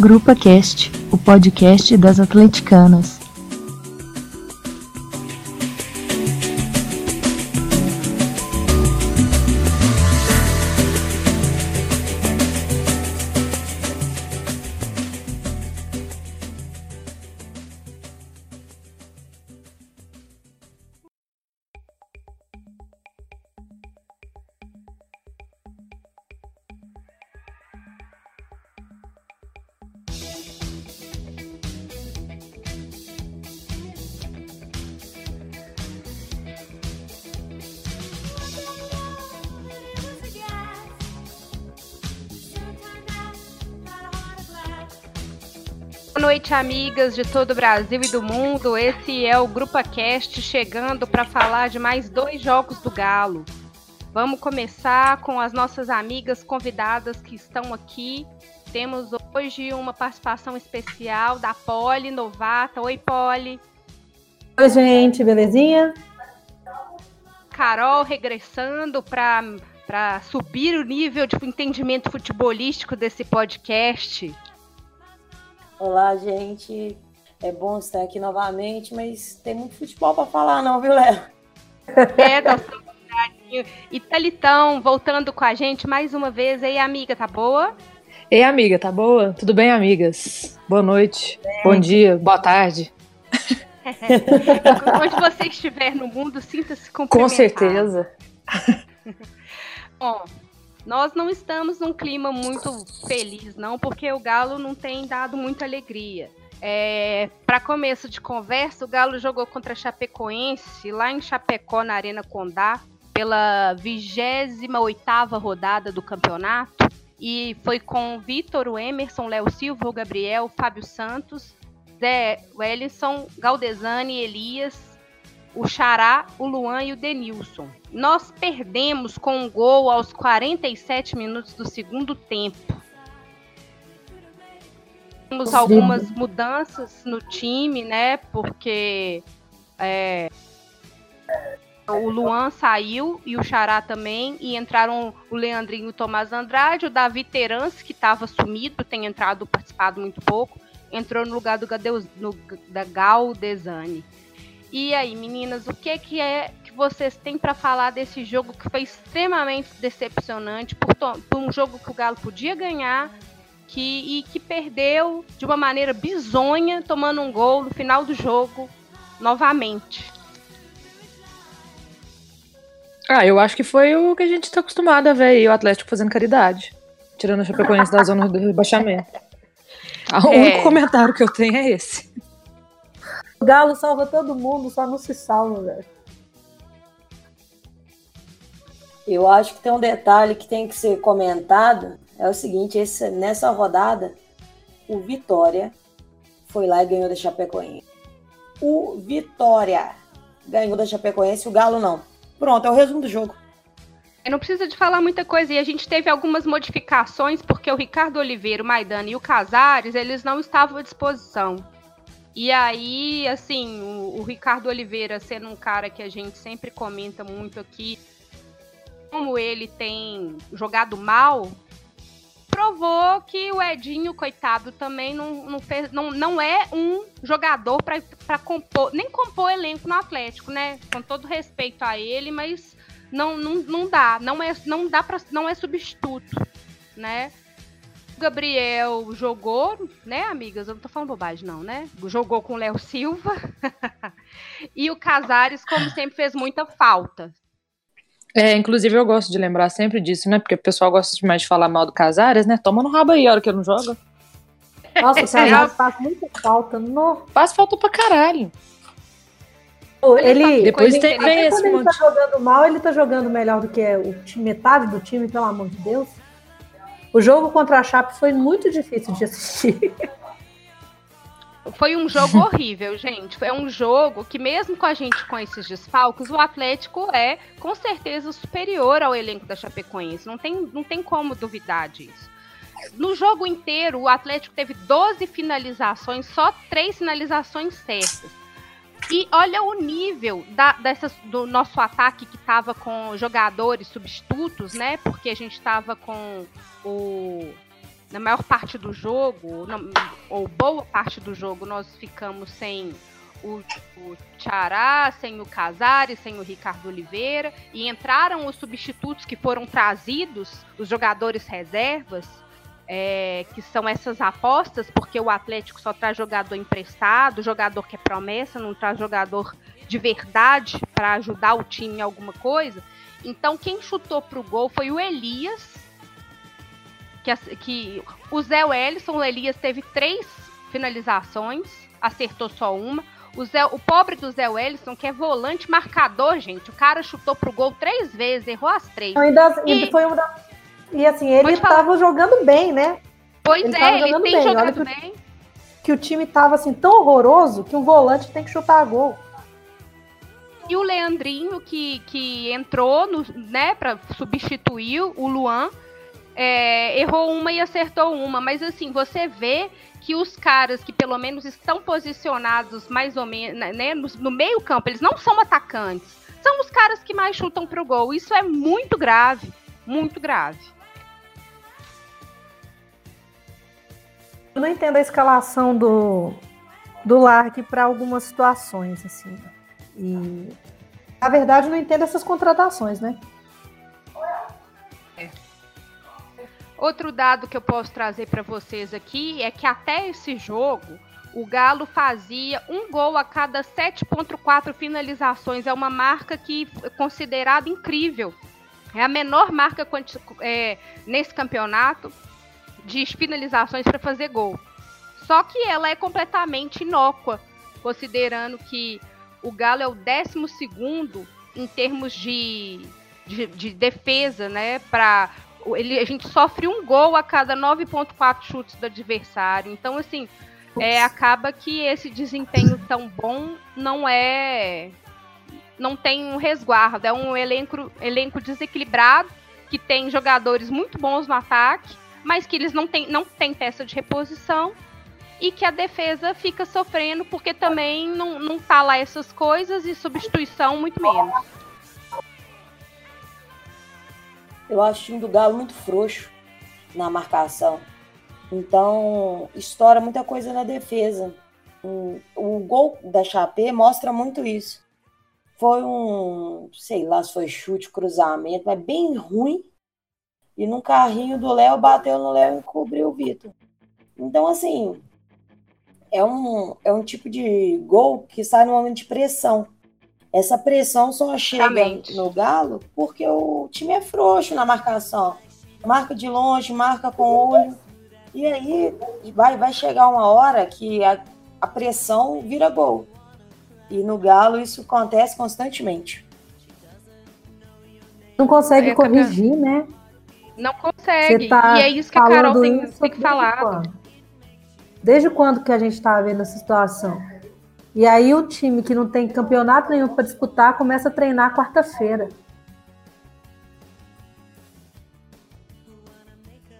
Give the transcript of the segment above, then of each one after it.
Grupa Cast, o podcast das atleticanas. Noite, amigas de todo o Brasil e do mundo. Esse é o Grupa Cast chegando para falar de mais dois jogos do Galo. Vamos começar com as nossas amigas convidadas que estão aqui. Temos hoje uma participação especial da Poli Novata. Oi, Poli. Oi, gente, belezinha? Carol regressando para subir o nível de entendimento futebolístico desse podcast. Olá, gente. É bom estar aqui novamente, mas tem muito futebol para falar, não, viu, Léo? É, tá E Talitão voltando com a gente mais uma vez. Ei, amiga, tá boa? Ei, amiga, tá boa? Tudo bem, amigas? Boa noite, é. bom dia, boa tarde. Onde você estiver no mundo, sinta-se cumprimentado. Com certeza. Bom, nós não estamos num clima muito feliz, não, porque o Galo não tem dado muita alegria. É, Para começo de conversa, o Galo jogou contra a Chapecoense lá em Chapecó, na Arena Condá, pela 28ª rodada do campeonato. E foi com Vitor, o Emerson, Léo Silva, o Gabriel, Fábio Santos, Zé Wellison, Galdesani, Elias, o Xará, o Luan e o Denilson. Nós perdemos com um gol aos 47 minutos do segundo tempo. Temos algumas mudanças no time, né? Porque é, o Luan saiu e o Xará também, e entraram o Leandrinho e o Tomás Andrade, o Davi Terans, que estava sumido, tem entrado, participado muito pouco, entrou no lugar do Gadeus, no, da Gal Desani. E aí, meninas, o que, que é que vocês têm para falar desse jogo que foi extremamente decepcionante por, por, um jogo que o Galo podia ganhar que, e que perdeu de uma maneira bizonha, tomando um gol no final do jogo novamente? Ah, eu acho que foi o que a gente está acostumado a ver aí, o Atlético fazendo caridade. Tirando o Chapecoense da zona do rebaixamento. O é. único comentário que eu tenho é esse. O Galo salva todo mundo, só não se salva, velho. Eu acho que tem um detalhe que tem que ser comentado. É o seguinte, esse, nessa rodada, o Vitória foi lá e ganhou da Chapecoense. O Vitória ganhou da Chapecoense, o Galo não. Pronto, é o resumo do jogo. Não precisa de falar muita coisa. E a gente teve algumas modificações, porque o Ricardo Oliveira, o Maidana e o Casares, eles não estavam à disposição. E aí, assim, o, o, Ricardo Oliveira sendo um cara que a gente sempre comenta muito aqui, como ele tem jogado mal, provou que o Edinho, coitado, também não, não, fez, não, não é um jogador para compor, nem compor elenco no Atlético, né? Com todo respeito a ele, mas não, não, não dá, não é, não dá para não é substituto, né? Gabriel jogou, né, amigas? Eu não tô falando bobagem, não, né? Jogou com o Léo Silva. e o Casares, como sempre, fez muita falta. É, inclusive eu gosto de lembrar sempre disso, né? Porque o pessoal gosta demais de falar mal do Casares, né? Toma no rabo aí a hora que ele não joga. Nossa, o Casares faz muita falta. No... Faz falta pra caralho. Ele, depois tem, vem esse ele monte. tá jogando mal, ele tá jogando melhor do que o time, metade do time, pelo amor de Deus. O jogo contra a Chape foi muito difícil de assistir. Foi um jogo horrível, gente. É um jogo que, mesmo com a gente com esses desfalques, o Atlético é com certeza superior ao elenco da Chapecoense. Não tem, não tem como duvidar disso. No jogo inteiro, o Atlético teve 12 finalizações, só três finalizações certas. E olha o nível da, dessas, do nosso ataque que estava com jogadores substitutos, né? Porque a gente estava com o na maior parte do jogo, ou boa parte do jogo, nós ficamos sem o, o sem o Casares, sem o Ricardo Oliveira, e entraram os substitutos que foram trazidos, os jogadores reservas, é, que são essas apostas, porque o Atlético só traz jogador emprestado, jogador que é promessa, não traz jogador de verdade para ajudar o time em alguma coisa. Então, quem chutou pro gol foi o Elias, que, que o Zé Wellison, o Elias teve três finalizações, acertou só uma. O, Zé, o pobre do Zé Wellison, que é volante marcador, gente. O cara chutou pro gol três vezes, errou as três. Ainda, e, foi uma e assim, ele estava jogando bem, né? Pois ele é, ele tem bem. jogado que, bem. Que o time estava assim tão horroroso que um volante tem que chutar gol. E o Leandrinho, que, que entrou, no, né, para substituir o Luan, é, errou uma e acertou uma. Mas assim, você vê que os caras que pelo menos estão posicionados mais ou menos né, no, no meio campo, eles não são atacantes. São os caras que mais chutam pro gol. Isso é muito grave. Muito grave. Eu não entendo a escalação do, do Lark para algumas situações, assim. E, na verdade, não entendo essas contratações, né? Outro dado que eu posso trazer para vocês aqui é que até esse jogo o Galo fazia um gol a cada 7,4 finalizações. É uma marca que é considerada incrível. É a menor marca é, nesse campeonato de finalizações para fazer gol. Só que ela é completamente inócua, considerando que o Galo é o 12 em termos de, de, de defesa, né? Para ele, a gente sofre um gol a cada 9,4 chutes do adversário. Então, assim, é, acaba que esse desempenho tão bom não é. Não tem um resguardo. É um elenco, elenco desequilibrado, que tem jogadores muito bons no ataque, mas que eles não têm não tem peça de reposição e que a defesa fica sofrendo porque também não, não tá lá essas coisas e substituição muito menos. Eu acho o time do Galo muito frouxo na marcação. Então, estoura muita coisa na defesa. O gol da Chapé mostra muito isso. Foi um, sei lá se foi chute, cruzamento, mas bem ruim. E num carrinho do Léo, bateu no Léo e cobriu o Vitor. Então, assim, é um, é um tipo de gol que sai no momento de pressão. Essa pressão só chega Realmente. no Galo porque o time é frouxo na marcação. Marca de longe, marca com o olho. E aí vai, vai chegar uma hora que a, a pressão vira gol. E no Galo isso acontece constantemente. Não consegue é, corrigir, né? Não consegue. Tá e é isso que a Carol tem, tem que falar. Desde quando que a gente está vendo essa situação? E aí o time que não tem campeonato nenhum para disputar começa a treinar quarta-feira.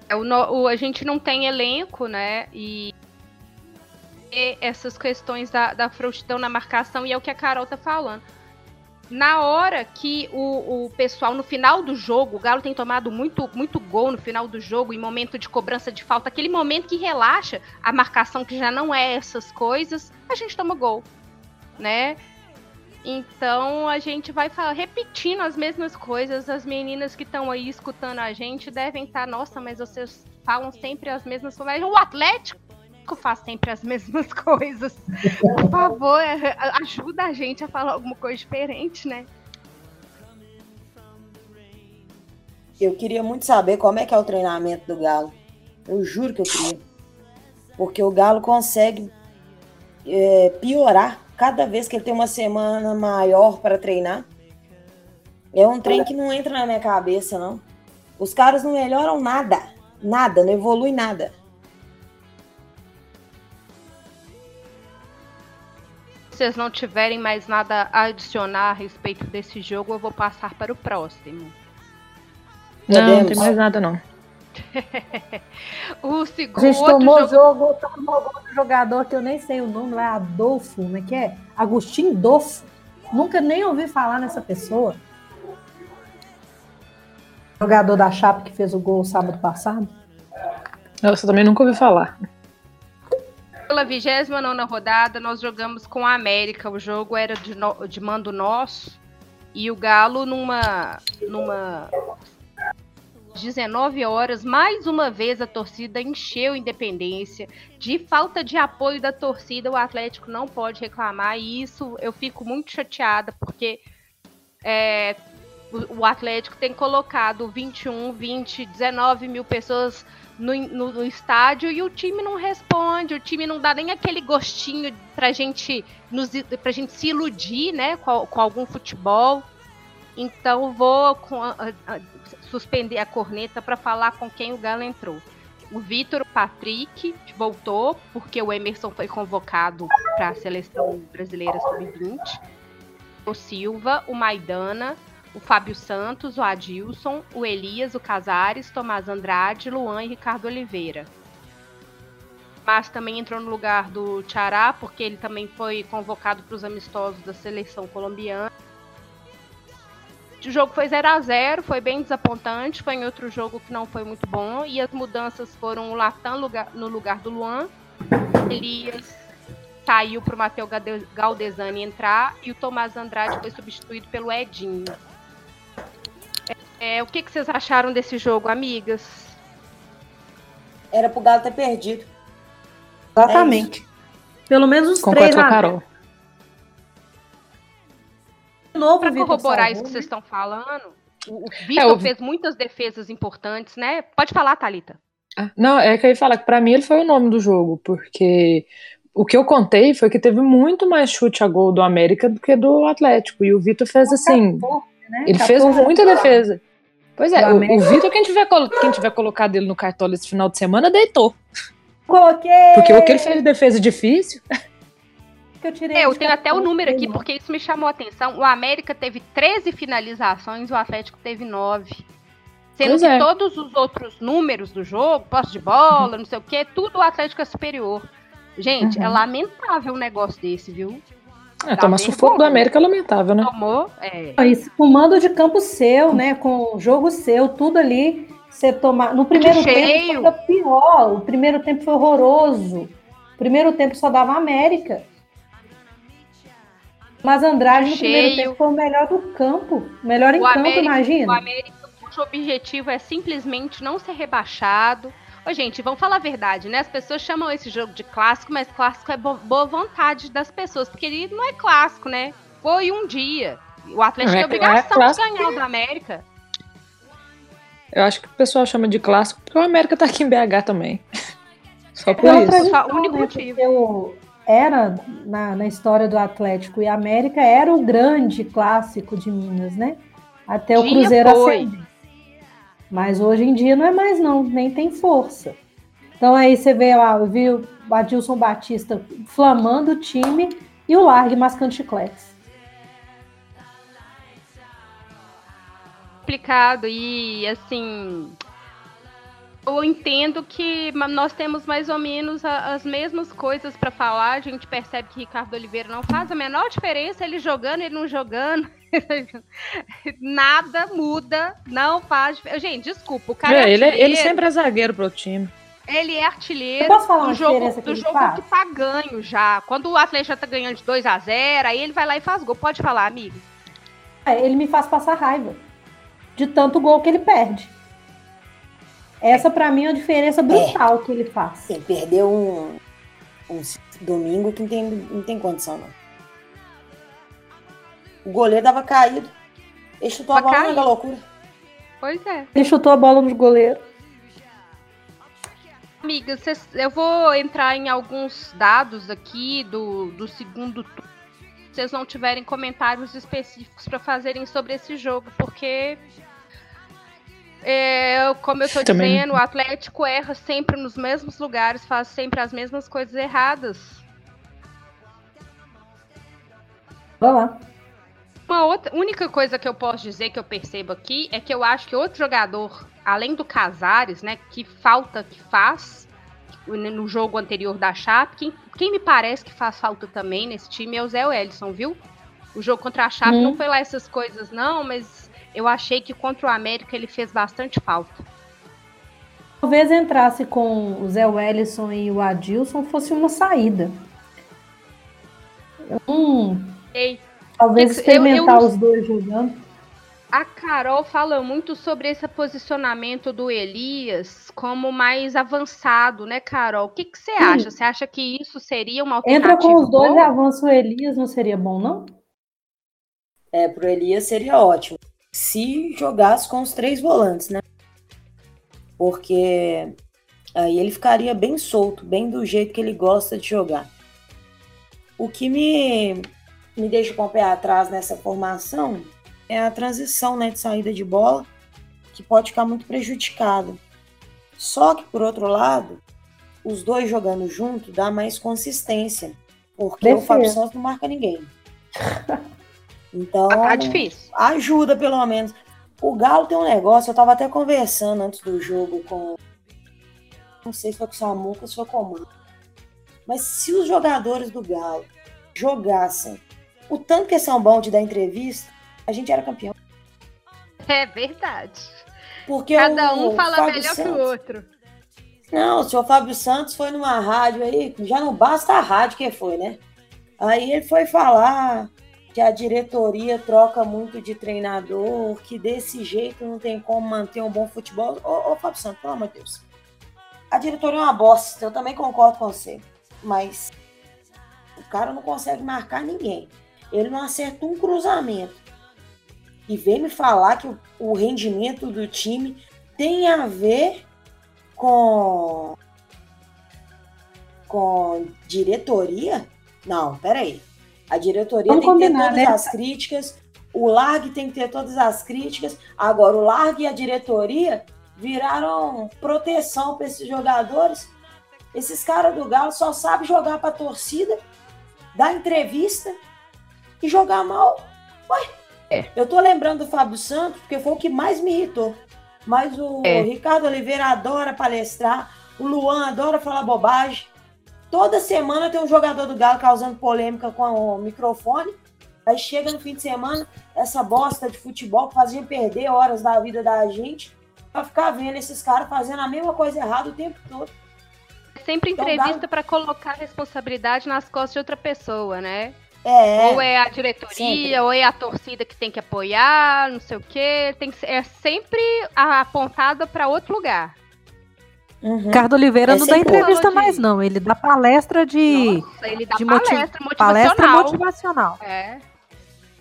É, o, o, a gente não tem elenco, né? E, e essas questões da, da frouxidão na marcação, e é o que a Carol tá falando na hora que o, o pessoal, no final do jogo, o Galo tem tomado muito, muito gol no final do jogo, em momento de cobrança de falta, aquele momento que relaxa a marcação, que já não é essas coisas, a gente toma gol, né? Então a gente vai falar, repetindo as mesmas coisas. As meninas que estão aí escutando a gente devem estar, tá, nossa, mas vocês falam sempre as mesmas coisas. O Atlético faz sempre as mesmas coisas. Por favor, é, ajuda a gente a falar alguma coisa diferente, né? Eu queria muito saber como é que é o treinamento do Galo. Eu juro que eu queria. Porque o Galo consegue é, piorar cada vez que ele tem uma semana maior para treinar. É um trem que não entra na minha cabeça, não. Os caras não melhoram nada. Nada, não evolui nada. Vocês não tiverem mais nada a adicionar a respeito desse jogo, eu vou passar para o próximo. Não, não tem mais nada não. o segundo. A gente tomou jogo, tomou gol do jogador que eu nem sei o nome, é Adolfo, como é que é? Agostinho Dolfo. Nunca nem ouvi falar nessa pessoa. Jogador da Chapa que fez o gol sábado passado. Nossa, eu também nunca ouvi falar. Pela 29 rodada, nós jogamos com a América. O jogo era de, no, de mando nosso. E o Galo, numa, numa 19 horas, mais uma vez a torcida encheu Independência. De falta de apoio da torcida, o Atlético não pode reclamar. E isso eu fico muito chateada, porque é, o, o Atlético tem colocado 21, 20, 19 mil pessoas no, no, no, estádio e o time não responde, o time não dá nem aquele gostinho pra gente, nos, pra gente se iludir, né, com, com algum futebol. Então vou com, a, a, suspender a corneta para falar com quem o Galo entrou. O Vitor Patrick voltou porque o Emerson foi convocado para a seleção brasileira sub-20. O Silva, o Maidana, o Fábio Santos, o Adilson, o Elias, o Casares, Tomás Andrade, Luan e Ricardo Oliveira. Mas também entrou no lugar do Tchará, porque ele também foi convocado para os amistosos da seleção colombiana. O jogo foi 0 a 0 foi bem desapontante, foi em outro jogo que não foi muito bom. E as mudanças foram o Latam no lugar do Luan, Elias saiu para o Matheus Galdesani entrar e o Tomás Andrade foi substituído pelo Edinho. É, o que, que vocês acharam desse jogo, amigas? Era pro Galo ter perdido. Exatamente. É Pelo menos os Concordo três. Com a Carol. De novo, Pra corroborar isso que né? vocês estão falando, o o Vitor É, o- fez muitas defesas importantes, né? Pode falar, Thalita. Ah, Não, é que eu ia falar que pra mim ele foi o nome do jogo, porque o que eu contei foi que teve muito mais chute a gol do América do que do Atlético. E o Vitor fez assim, Né? ele fez 14 muita defesa. Pois é, o, o Vitor, quem tiver, quem tiver colocado ele no cartola esse final de semana, deitou. Coloquei! Porque o que ele fez de defesa difícil, que eu tirei É, eu tenho até o 14, número aqui, porque isso me chamou a atenção. O América teve 13 finalizações, o Atlético teve 9. Sendo Pois que é. todos os outros números do jogo, posse de bola, não sei o quê, tudo o Atlético é superior. Gente, é Uhum. lamentável um negócio desse, viu? É, tomar vergonha. sufoco do América é lamentável, né? Tomou, é. Isso, com mando de campo seu, né? Com o jogo seu, tudo ali. Você tomar. No primeiro tempo cheio. foi pior. O primeiro tempo foi horroroso. O primeiro tempo só dava América. Mas Andrade no primeiro tempo foi o melhor do campo. O melhor em O campo, América- O imagina. América, cujo objetivo é simplesmente não ser rebaixado. Ô, gente, vamos falar a verdade, né? As pessoas chamam esse jogo de clássico, mas clássico é bo- boa vontade das pessoas, porque ele não é clássico, né? Foi um dia. O Atlético é- tem é obrigação clássico de ganhar o da América. Eu acho que o pessoal chama de clássico porque o América tá aqui em BH também. Só por Pela isso. Só o único né, motivo. o- era na, na história do Atlético e América era o grande clássico de Minas, né? Até o Dia Cruzeiro foi. ascender. Mas hoje em dia não é mais não, nem tem força. Então aí você vê lá, eu vi o Adilson Batista flamando o time e o Largue mascando chicletes. complicado e assim eu entendo que nós temos mais ou menos a- as mesmas coisas para falar. A gente percebe que Ricardo Oliveira não faz a menor diferença, ele jogando, ele não jogando. Nada muda, não faz. Gente, desculpa, o cara é, É, ele, é- ele sempre é zagueiro pro time. ele é artilheiro Eu posso falar uma do jogo, do ele jogo faz? que tá ganho já. Quando o Atlético já tá ganhando de 2 a 0 aí ele vai lá e faz gol. Pode falar, amigo. É, ele me faz passar raiva de tanto gol que ele perde. Essa pra mim é a diferença brutal que ele faz. Assim, perdeu um, um domingo que não tem, não tem condição, não. O goleiro tava caído. Ele chutou a Tava bola, mega loucura. Pois é. Ele chutou a bola no goleiro. Amiga, cês- eu vou entrar em alguns dados aqui do, do segundo turno. Se vocês não tiverem comentários específicos para fazerem sobre esse jogo, porque, é, como eu tô Também. dizendo, o Atlético erra sempre nos mesmos lugares, faz sempre as mesmas coisas erradas. Vai lá. Uma outra, única coisa que eu posso dizer que eu percebo aqui é que eu acho que outro jogador, além do Casares, né, que falta que faz no jogo anterior da Chape, quem, quem me parece que faz falta também nesse time é o Zé Wellison, viu? O jogo contra a Chape Hum. não foi lá essas coisas não, mas eu achei que contra o América ele fez bastante falta. talvez entrasse com o Zé Wellison e o Adilson fosse uma saída. Hum, Ei, talvez Eu- eu- experimentar eu- os dois jogando. A Carol fala muito sobre esse posicionamento do Elias como mais avançado, né, Carol? O que, que você acha? Você acha que isso seria uma alternativa? Entra com os dois e avança o Elias, não seria bom, não? É, pro Elias seria ótimo. Se jogasse com os três volantes, né? Porque aí ele ficaria bem solto, bem do jeito que ele gosta de jogar. O que me, me deixa com o pé atrás nessa formação é a transição né, de saída de bola, que pode ficar muito prejudicada. Só que, por outro lado, os dois jogando junto dá mais consistência, porque o. Fábio Santos não marca ninguém. Então, Tá difícil. ajuda pelo menos. O Galo tem um negócio, eu tava até conversando antes do jogo com. Não sei se foi com o Samuca ou se foi com o Mano. Mas se os jogadores do Galo jogassem o tanto que são bons de dar entrevista, a gente era campeão. É verdade. Porque Cada o um fala Fábio melhor que Santos- o outro. Não, o senhor Fábio Santos foi numa rádio aí, já não basta a rádio que foi, né? Aí ele foi falar que a diretoria troca muito de treinador, que desse jeito não tem como manter um bom futebol. Ô, ô Fábio Santos, pelo amor de Deus. A diretoria é uma bosta, eu também concordo com você. Mas o cara não consegue marcar ninguém. Ele não acerta um cruzamento. E vem me falar que o, o rendimento do time tem a ver com com diretoria? Não, peraí. A diretoria Vamos tem que ter todas né? as críticas, o Largue tem que ter todas as críticas. Agora, o Largue e a diretoria viraram proteção para esses jogadores. Esses caras do Galo só sabem jogar para a torcida, dar entrevista e jogar mal. Ué, eu tô lembrando do Fábio Santos porque foi o que mais me irritou. Mas o É. Ricardo Oliveira adora palestrar, o Luan adora falar bobagem. Toda semana tem um jogador do Galo causando polêmica com o microfone. Aí chega no fim de semana, essa bosta de futebol que fazia perder horas da vida da gente, pra ficar vendo esses caras fazendo a mesma coisa errada o tempo todo. Sempre Então, entrevista pra colocar a responsabilidade nas costas de outra pessoa, né? É, Ou é a diretoria, sempre. ou é a torcida que tem que apoiar, não sei o quê. Tem que ser, é sempre apontada pra outro lugar. Uhum. Ricardo Oliveira É não dá entrevista de- mais, não. Ele dá palestra de, Nossa, ele dá de palestra motivacional. palestra motivacional. É.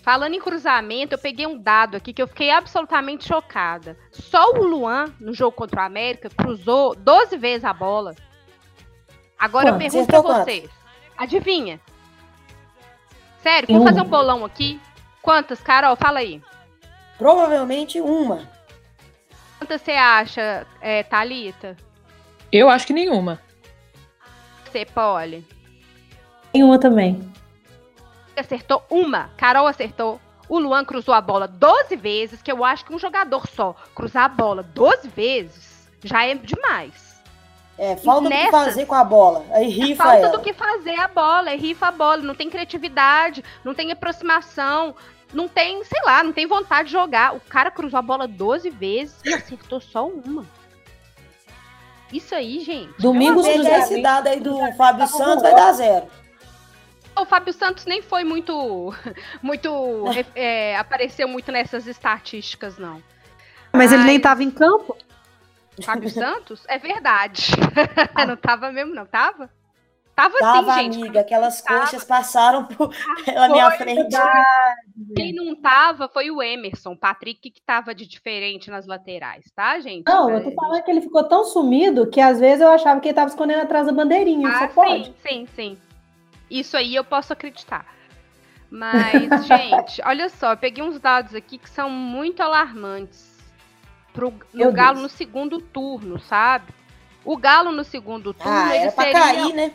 Falando em cruzamento, eu peguei um dado aqui que eu fiquei absolutamente chocada. Só o Luan, no jogo contra o América, cruzou 12 vezes a bola. Agora eu pergunto pra quanto? vocês. Adivinha? Sério, vamos fazer um bolão aqui? Quantas, Carol? Fala aí. Provavelmente uma. Quantas você acha, é, Thalita? Eu acho que nenhuma. Você, Poli? Tem uma também. acertou uma. Carol acertou. O Luan cruzou a bola 12 vezes, que eu acho que um jogador só cruzar a bola 12 vezes já é demais. É, falta o que fazer com a bola. Aí rifa Falta ela. do que fazer a bola, é rifa a bola, não tem criatividade, não tem aproximação, não tem, sei lá, não tem vontade de jogar. O cara cruzou a bola 12 vezes e acertou só uma. Isso aí, gente. Domingo, esse cruzamento. dado aí do Fábio Santos vai dar zero. O Fábio Santos nem foi muito. muito. é, apareceu muito nessas estatísticas, não. Mas ele nem Ai. tava em campo. Fábio Santos? É verdade. não tava mesmo, não tava? Tava, Tava, sim, gente. amiga, aquelas Tava. coxas passaram por- pela minha frente. Quem não tava foi o Emerson, o Patrick, que tava de diferente nas laterais, tá, gente? Não, eu tô falando que ele ficou tão sumido que às vezes eu achava que ele tava escondendo atrás da bandeirinha. Ah, só pode. sim, sim, sim. Isso aí eu posso acreditar. Mas, gente, olha só, eu peguei uns dados aqui que são muito alarmantes pro, no Galo Deus. no segundo turno, sabe? O Galo no segundo turno, Ah, ele era pra seria cair, né?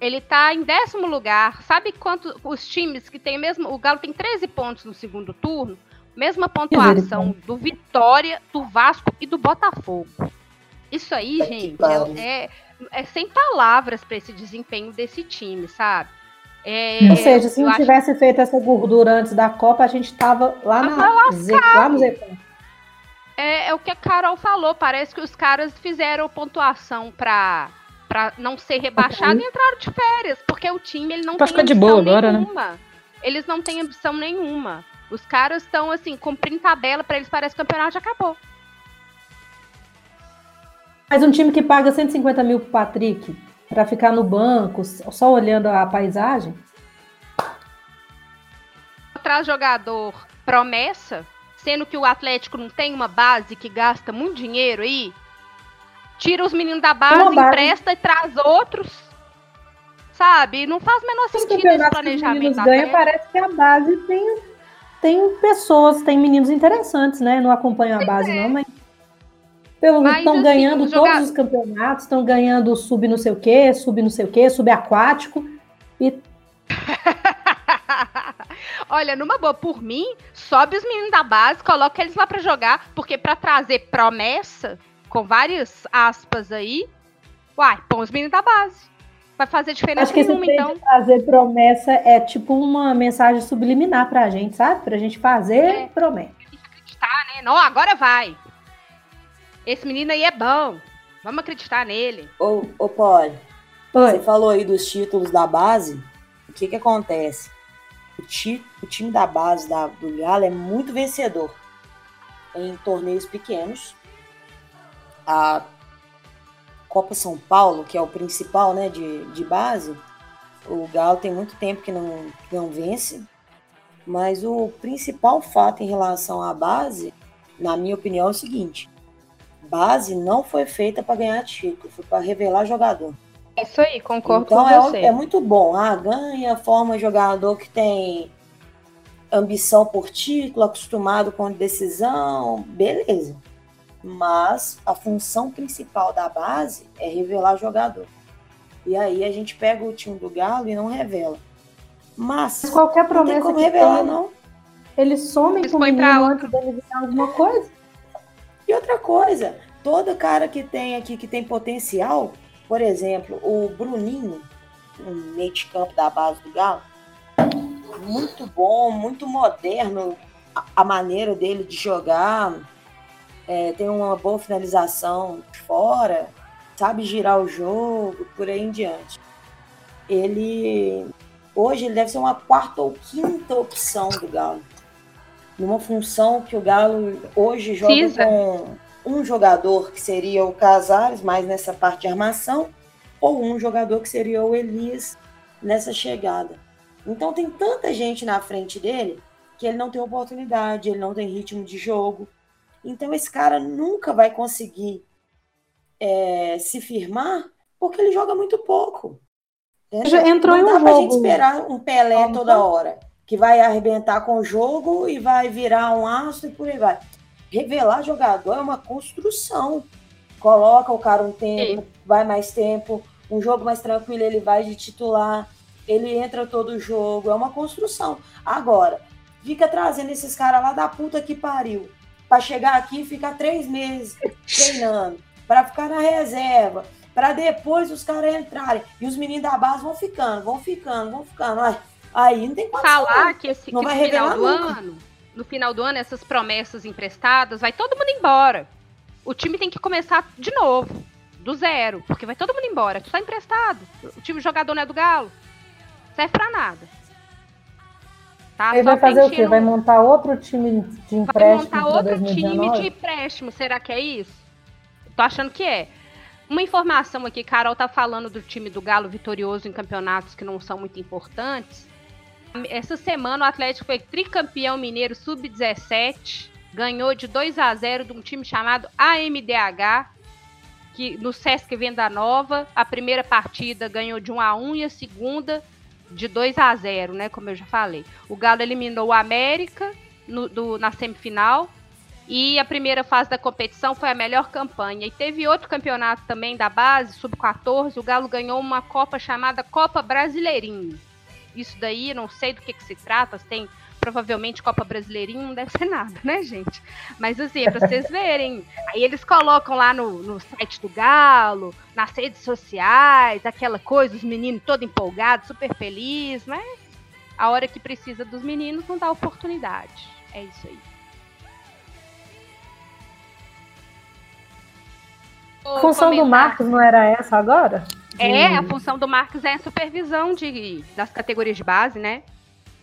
Ele tá em décimo lugar. Sabe quanto os times que tem mesmo. O Galo tem 13 pontos no segundo turno. Mesma pontuação do Vitória, do Vasco e do Botafogo. Isso aí, que gente, é, é, é sem palavras para esse desempenho desse time, sabe? É, Ou seja, se não acho- tivesse feito essa gordura antes da Copa, a gente tava lá, na, Z, lá no Z. É, é o que a Carol falou. Parece que os caras fizeram pontuação pra, pra não ser rebaixado e entraram de férias. Porque o time ele não Pra tem ficar de boa agora, né? nenhuma. Eles não têm ambição nenhuma. Os caras estão assim, cumprindo tabela, pra eles parece que o campeonato já acabou. Mas um time que paga 150 mil pro Patrick pra ficar no banco, só olhando a paisagem. Traz jogador promessa, sendo que o Atlético não tem uma base que gasta muito dinheiro aí. Tira os meninos da base, base. empresta e traz outros. Sabe? Não faz o menor sentido esse que planejamento. ganham, Atlético. parece que a base tem, tem pessoas, tem meninos interessantes, né? Não acompanho a base, não, mas. Pelo Mas, estão assim, ganhando os todos os campeonatos, estão ganhando sub não sei o quê, sub não sei o quê, subaquático. E Olha, numa boa, por mim, sobe os meninos da base, coloca eles lá pra jogar, porque pra trazer promessa, com várias aspas aí, uai, põe os meninos da base. Vai fazer diferença acho que esse nenhuma, então. de trazer promessa é tipo uma mensagem subliminar pra gente, sabe? Pra gente fazer É. promessa. acreditar, né? Não, agora vai. Esse menino aí é bom. Vamos acreditar nele. Ô, ô Polly, você falou aí dos títulos da base. O que que acontece? O, ti- o time da base da- do Galo é muito vencedor em torneios pequenos. A Copa São Paulo, que é o principal né, de, de base, o Galo tem muito tempo que não, que não vence. Mas o principal fato em relação à base, na minha opinião, é o seguinte: base não foi feita para ganhar título, foi para revelar jogador. Isso aí, concordo então com é, você. é muito bom. Ah, ganha, forma jogador que tem ambição por título, acostumado com decisão, beleza. Mas a função principal da base é revelar jogador. E aí a gente pega o time do Galo e não revela. Mas Mas qualquer não tem promessa como que revelar, tem, não. eles somem Eles com o menino antes dele virar alguma coisa. E outra coisa, todo cara que tem aqui que tem potencial, por exemplo, o Bruninho, um meio de campo da base do Galo, muito bom, muito moderno a, a maneira dele de jogar, é, tem uma boa finalização fora, sabe girar o jogo, por aí em diante. Ele hoje ele deve ser uma quarta ou quinta opção do Galo. Numa função que o Galo hoje joga Precisa. com um jogador que seria o Casares, mais nessa parte de armação, ou um jogador que seria o Elias nessa chegada. Então tem tanta gente na frente dele que ele não tem oportunidade, ele não tem ritmo de jogo. Então esse cara nunca vai conseguir é, se firmar porque ele joga muito pouco. entendeu? Já entrou não em um dá pra gente jogo. esperar um Pelé toda hora, que vai arrebentar com o jogo e vai virar um aço e por aí vai. Revelar jogador é uma construção. Coloca o cara um tempo, vai mais tempo, um jogo mais tranquilo, ele vai de titular, ele entra todo jogo, é uma construção. Agora, fica trazendo esses caras lá da puta que pariu, pra chegar aqui e ficar três meses treinando, pra ficar na reserva, pra depois os caras entrarem. E os meninos da base vão ficando, vão ficando, vão ficando. Ai, Aí não tem condição. Falar que, esse, Não que vai no final do nunca. ano, no final do ano, essas promessas emprestadas, vai todo mundo embora. O time tem que começar de novo, do zero, porque vai todo mundo embora, só emprestado. O time jogador não é do Galo. Serve pra nada. Tá? Ele Só vai fazer o quê? Vai montar outro time de Vai empréstimo montar para outro time 2019? de empréstimo. Será que é isso? Tô achando que é. Uma informação aqui, Carol tá falando do time do Galo vitorioso em campeonatos que não são muito importantes. Essa semana o Atlético foi tricampeão mineiro sub-17, ganhou de 2 a 0 de um time chamado AMDH, que no Sesc Venda Nova, a primeira partida ganhou de 1 a 1 e a segunda de 2 a 0, né, como eu já falei. O Galo eliminou o América no- do- na semifinal. E a primeira fase da competição foi a melhor campanha. E teve outro campeonato também da base, sub-14. O Galo ganhou uma Copa chamada Copa Brasileirinho. Isso daí, não sei do que, que se trata. se Tem provavelmente Copa Brasileirinho, não deve ser nada, né, gente? Mas assim, é pra vocês verem. Aí eles colocam lá no, no site do Galo, nas redes sociais, aquela coisa, os meninos todos empolgados, super felizes, mas a hora que precisa dos meninos não dá oportunidade. É isso aí. A função do Marcos não era essa agora? É, a função do Marcos é a supervisão de, das categorias de base, né?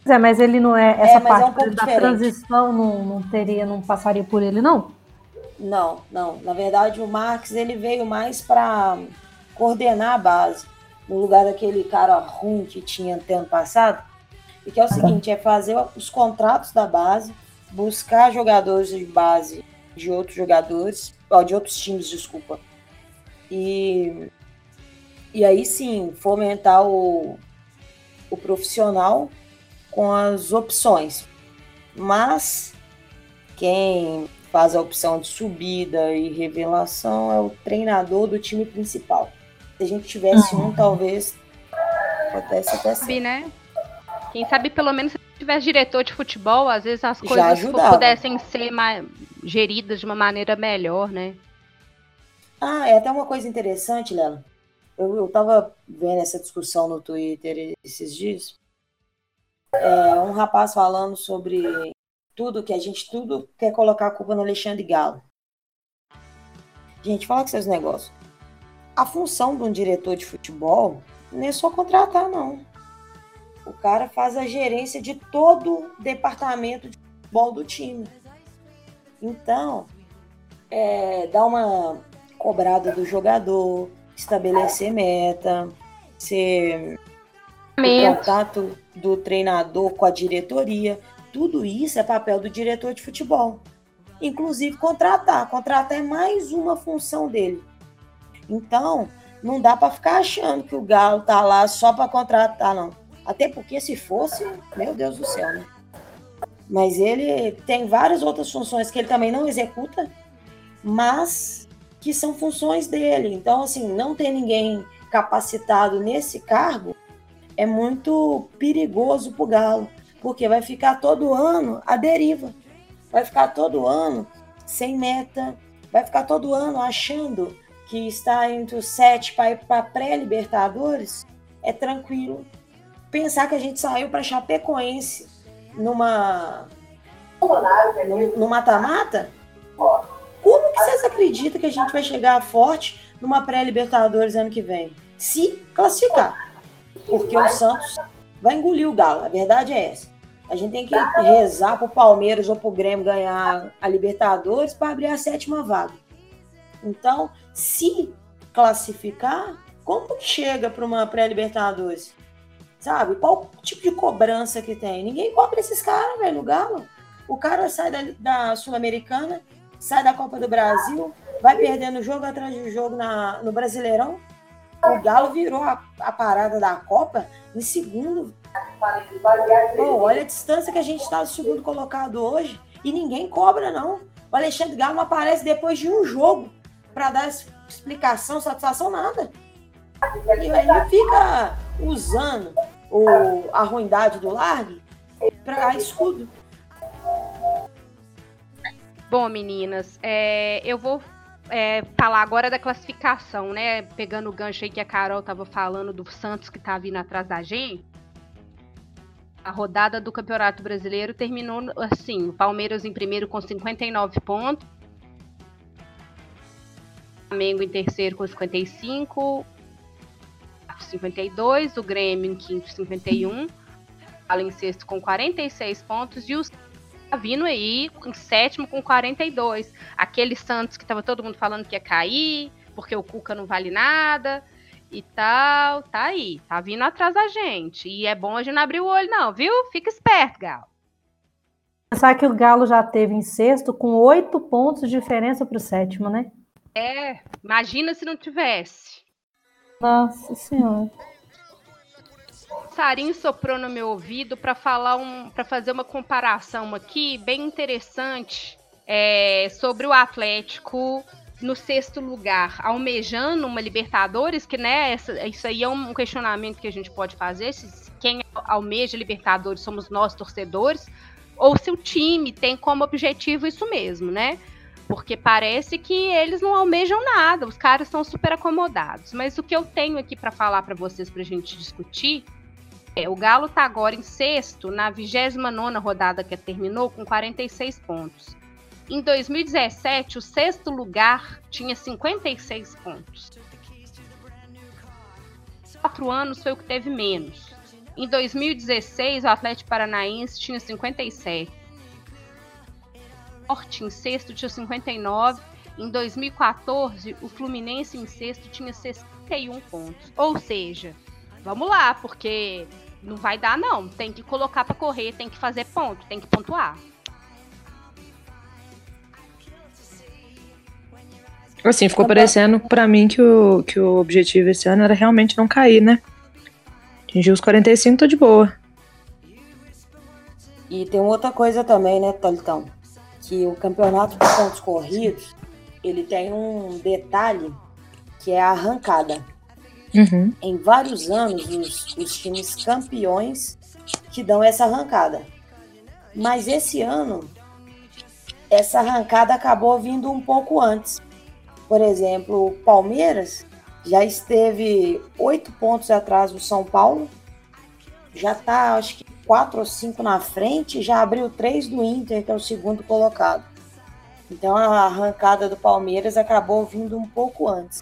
É, mas ele não é. Essa É, é parte um pouco da diferente. transição não, não teria, não passaria por ele, não? Não, não. Na verdade, o Marx ele veio mais para coordenar a base, no lugar daquele cara ruim que tinha ano passado. E que é o seguinte, é fazer os contratos da base, buscar jogadores de base de outros jogadores, ó, de outros times, desculpa. E, e aí sim, fomentar o, o profissional com as opções. Mas quem faz a opção de subida e revelação é o treinador do time principal. Se a gente tivesse um, talvez pudesse até Sabe, ser. né? Quem sabe pelo menos se tivesse diretor de futebol, às vezes as coisas pudessem ser mais geridas de uma maneira melhor, né? Ah, é até uma coisa interessante, Lela. Eu, eu tava vendo essa discussão no Twitter esses dias. É, um rapaz falando sobre tudo que a gente tudo quer colocar a culpa no Alexandre Galo. Gente, fala com seus negócios. A função de um diretor de futebol não é só contratar, não. O cara faz a gerência de todo o departamento de futebol do time. Então, é, dá uma cobrada do jogador, estabelecer meta, ser o contato do treinador com a diretoria. Tudo isso é papel do diretor de futebol. Inclusive contratar. Contratar é mais uma função dele. Então, não dá para ficar achando que o Galo tá lá só para contratar, não. Até porque se fosse, meu Deus do céu, né? Mas ele tem várias outras funções que ele também não executa, mas que são funções dele. Então, assim, não ter ninguém capacitado nesse cargo é muito perigoso pro Galo, porque vai ficar todo ano à deriva. Vai ficar todo ano sem meta, vai ficar todo ano achando que está entre os sete para ir para pré-libertadores é tranquilo. Pensar que a gente saiu para Chapecoense numa num- no mata-mata, como que vocês acreditam que a gente vai chegar forte numa pré-libertadores ano que vem? Se classificar. Porque o Santos vai engolir o Galo, a verdade é essa. A gente tem que rezar pro Palmeiras ou pro Grêmio ganhar a Libertadores para abrir a sétima vaga. Então, se classificar, como que chega para uma pré-Libertadores? Sabe? Qual tipo de cobrança que tem? Ninguém cobra esses caras, velho, no Galo. O cara sai da, da Sul-Americana, sai da Copa do Brasil, vai perdendo jogo atrás de jogo na, no Brasileirão. O Galo virou a, a parada da Copa em segundo. Pô, olha a distância que a gente está do segundo colocado hoje e ninguém cobra, não. O Alexandre Galo não aparece depois de um jogo para dar explicação, satisfação, nada. E ele fica usando o, a ruindade do Largue para escudo. Bom, meninas, é, eu vou é, falar agora da classificação, né? Pegando o gancho aí que a Carol tava falando do Santos que tá vindo atrás da gente. A rodada do Campeonato Brasileiro terminou assim: o Palmeiras em primeiro com 59 pontos, Flamengo em terceiro com 55, 52, o Grêmio em quinto 51, Galo em sexto com 46 pontos. E o tá vindo aí em sétimo com 42. Aquele Santos que tava todo mundo falando que ia cair, porque o Cuca não vale nada e tal, tá aí, tá vindo atrás da gente. E é bom a gente não abrir o olho não, viu? Fica esperto, Gal. Pensar que o Galo já teve em sexto com oito pontos de diferença para o sétimo, né? É, imagina se não tivesse. Nossa Senhora. Sarinho soprou no meu ouvido para falar um, para fazer uma comparação aqui bem interessante é, sobre o Atlético no sexto lugar, almejando uma Libertadores, que né, essa- isso aí é um questionamento que a gente pode fazer, se quem almeja Libertadores somos nós torcedores, ou se o time tem como objetivo isso mesmo, né? Porque parece que eles não almejam nada, os caras são super acomodados. Mas o que eu tenho aqui para falar para vocês pra gente discutir é, o Galo tá agora em sexto, na 29 rodada que terminou, com 46 pontos. Em 2017, o sexto lugar tinha 56 pontos. Quatro anos foi o que teve menos. Em 2016, o Atlético Paranaense tinha 57. Forte em sexto tinha 59. Em 2014, o Fluminense em sexto tinha 61 pontos. Ou seja, vamos lá, porque não vai dar não. Tem que colocar para correr, tem que fazer ponto, tem que pontuar. Assim, ficou parecendo pra mim que o, que o objetivo esse ano era realmente não cair, né? Atingir os 45, tô de boa. E tem outra coisa também, né, Tolitão? Que o campeonato de pontos corridos, ele tem um detalhe que é a arrancada. Uhum. Em vários anos, os, os times campeões que dão essa arrancada. Mas esse ano, essa arrancada acabou vindo um pouco antes. Por exemplo, o Palmeiras já esteve oito pontos atrás do São Paulo, já está, acho que, quatro ou cinco na frente, já abriu três do Inter, que é o segundo colocado. Então a arrancada do Palmeiras acabou vindo um pouco antes.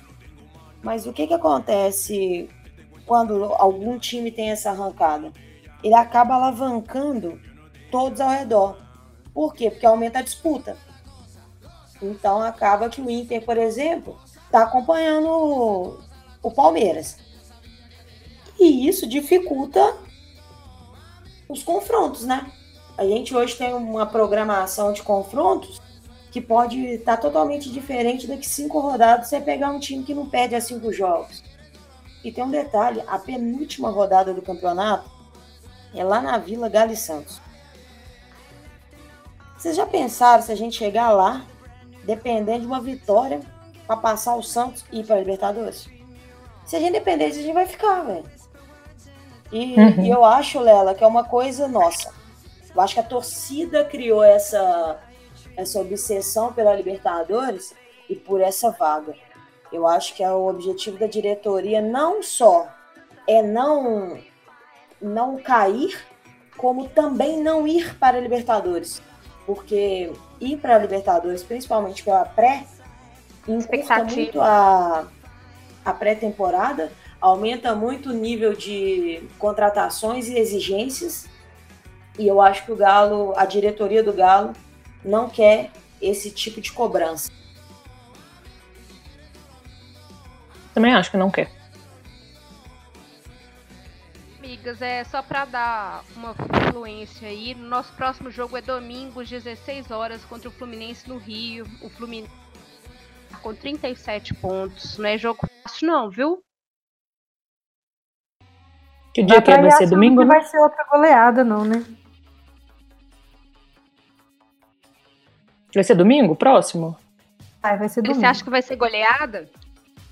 Mas o que, que acontece quando algum time tem essa arrancada? Ele acaba alavancando todos ao redor. Por quê? Porque aumenta a disputa. Então acaba que o Inter, por exemplo, está acompanhando o, o Palmeiras. E isso dificulta os confrontos, né? A gente hoje tem uma programação de confrontos que pode estar totalmente diferente daqui cinco rodadas você pegar um time que não perde a cinco jogos. E tem um detalhe, a penúltima rodada do campeonato é lá na Vila Galo Santos. Vocês já pensaram se a gente chegar lá dependendo de uma vitória para passar o Santos e ir para a Libertadores. Se a gente depender disso, a gente vai ficar, velho. E, Uhum. e eu acho, Lela, que é uma coisa nossa. Eu acho que a torcida criou essa, essa obsessão pela Libertadores e por essa vaga. Eu acho que é o objetivo da diretoria não só é não não cair, como também não ir para a Libertadores. Porque ir para a Libertadores, principalmente pela pré, Expectativa. muito a, a pré-temporada, aumenta muito o nível de contratações e exigências. E eu acho que o Galo, a diretoria do Galo, não quer esse tipo de cobrança. Também acho que não quer. Amigas, é só para dar uma fluência aí. Nosso próximo jogo é domingo, às 16 horas, contra o Fluminense no Rio. O Fluminense tá com 37 pontos. Não é jogo fácil, não, viu? Que dia que é? Vai ser domingo, Não né? vai ser outra goleada, não, né? Vai ser domingo? Próximo? Ai, vai ser Você domingo. acha que vai ser goleada?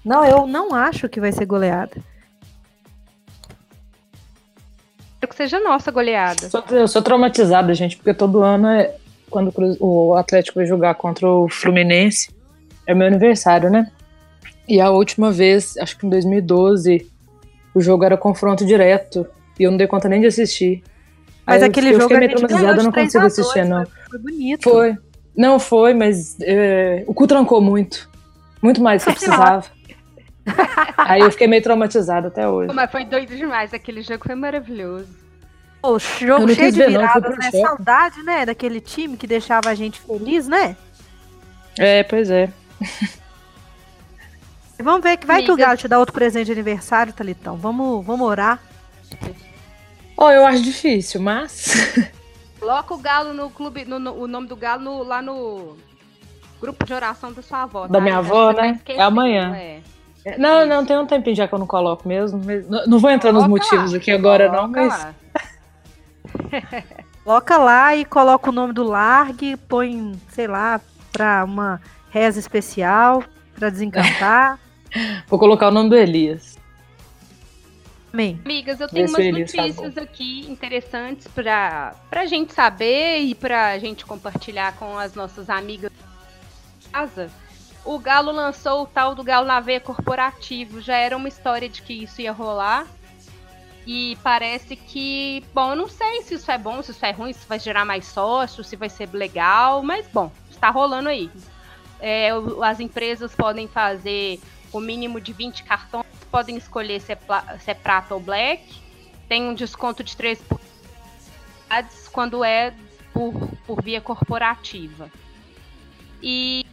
Não, eu não acho que vai ser goleada. Quero que seja nossa goleada. Sou- Eu sou traumatizada, gente, porque todo ano é quando o Atlético vai jogar contra o Fluminense. É meu aniversário, né? E a última vez, acho que em 2012, o jogo era confronto direto. E eu não dei conta nem de assistir. Mas Aí eu- aquele eu jogo fiquei a meio traumatizada, eu não de 3 consigo a 2, assistir, não. Foi, foi bonito. Foi. Não foi, mas é, o cu trancou muito. Muito mais do que eu precisava. Aí eu fiquei meio traumatizada até hoje. Mas foi doido demais. Aquele jogo foi maravilhoso. Pô, Eu jogo não cheio de não, viradas, pro né? choque. Saudade, né? Daquele time que deixava a gente feliz, né? É, pois é. Vamos ver que vai que o. Galo te dá outro presente de aniversário, Talitão. Vamos, vamos orar. Ó, eu acho difícil, mas. Coloca o Galo no clube, no, no- o nome do Galo no- lá no grupo de oração da sua avó. Da tá? minha Acho avó, você vai né? É amanhã. é. Não, não, tem um tempinho já que eu não coloco mesmo. mas Não, não vou entrar nos Coloca motivos lá, aqui agora, não, mas. lá. Coloca lá e coloca o nome do Largue, põe, sei lá, pra uma reza especial, pra desencantar. Vou colocar o nome do Elias. Amém. Amigas, eu tenho Vê se umas tá notícias aqui interessantes pra, pra gente saber e pra gente compartilhar com as nossas amigas de casa. O Galo lançou o tal do Galo na Veia Corporativo. Já era uma história de que isso ia rolar. E parece que, bom, eu não sei se isso é bom, se isso é ruim, se vai gerar mais sócios, se vai ser legal, mas bom, está rolando aí. É, as empresas podem fazer o mínimo de 20 cartões, podem escolher se é, se é prata ou black, tem um desconto de 3% quando é por, por via corporativa. E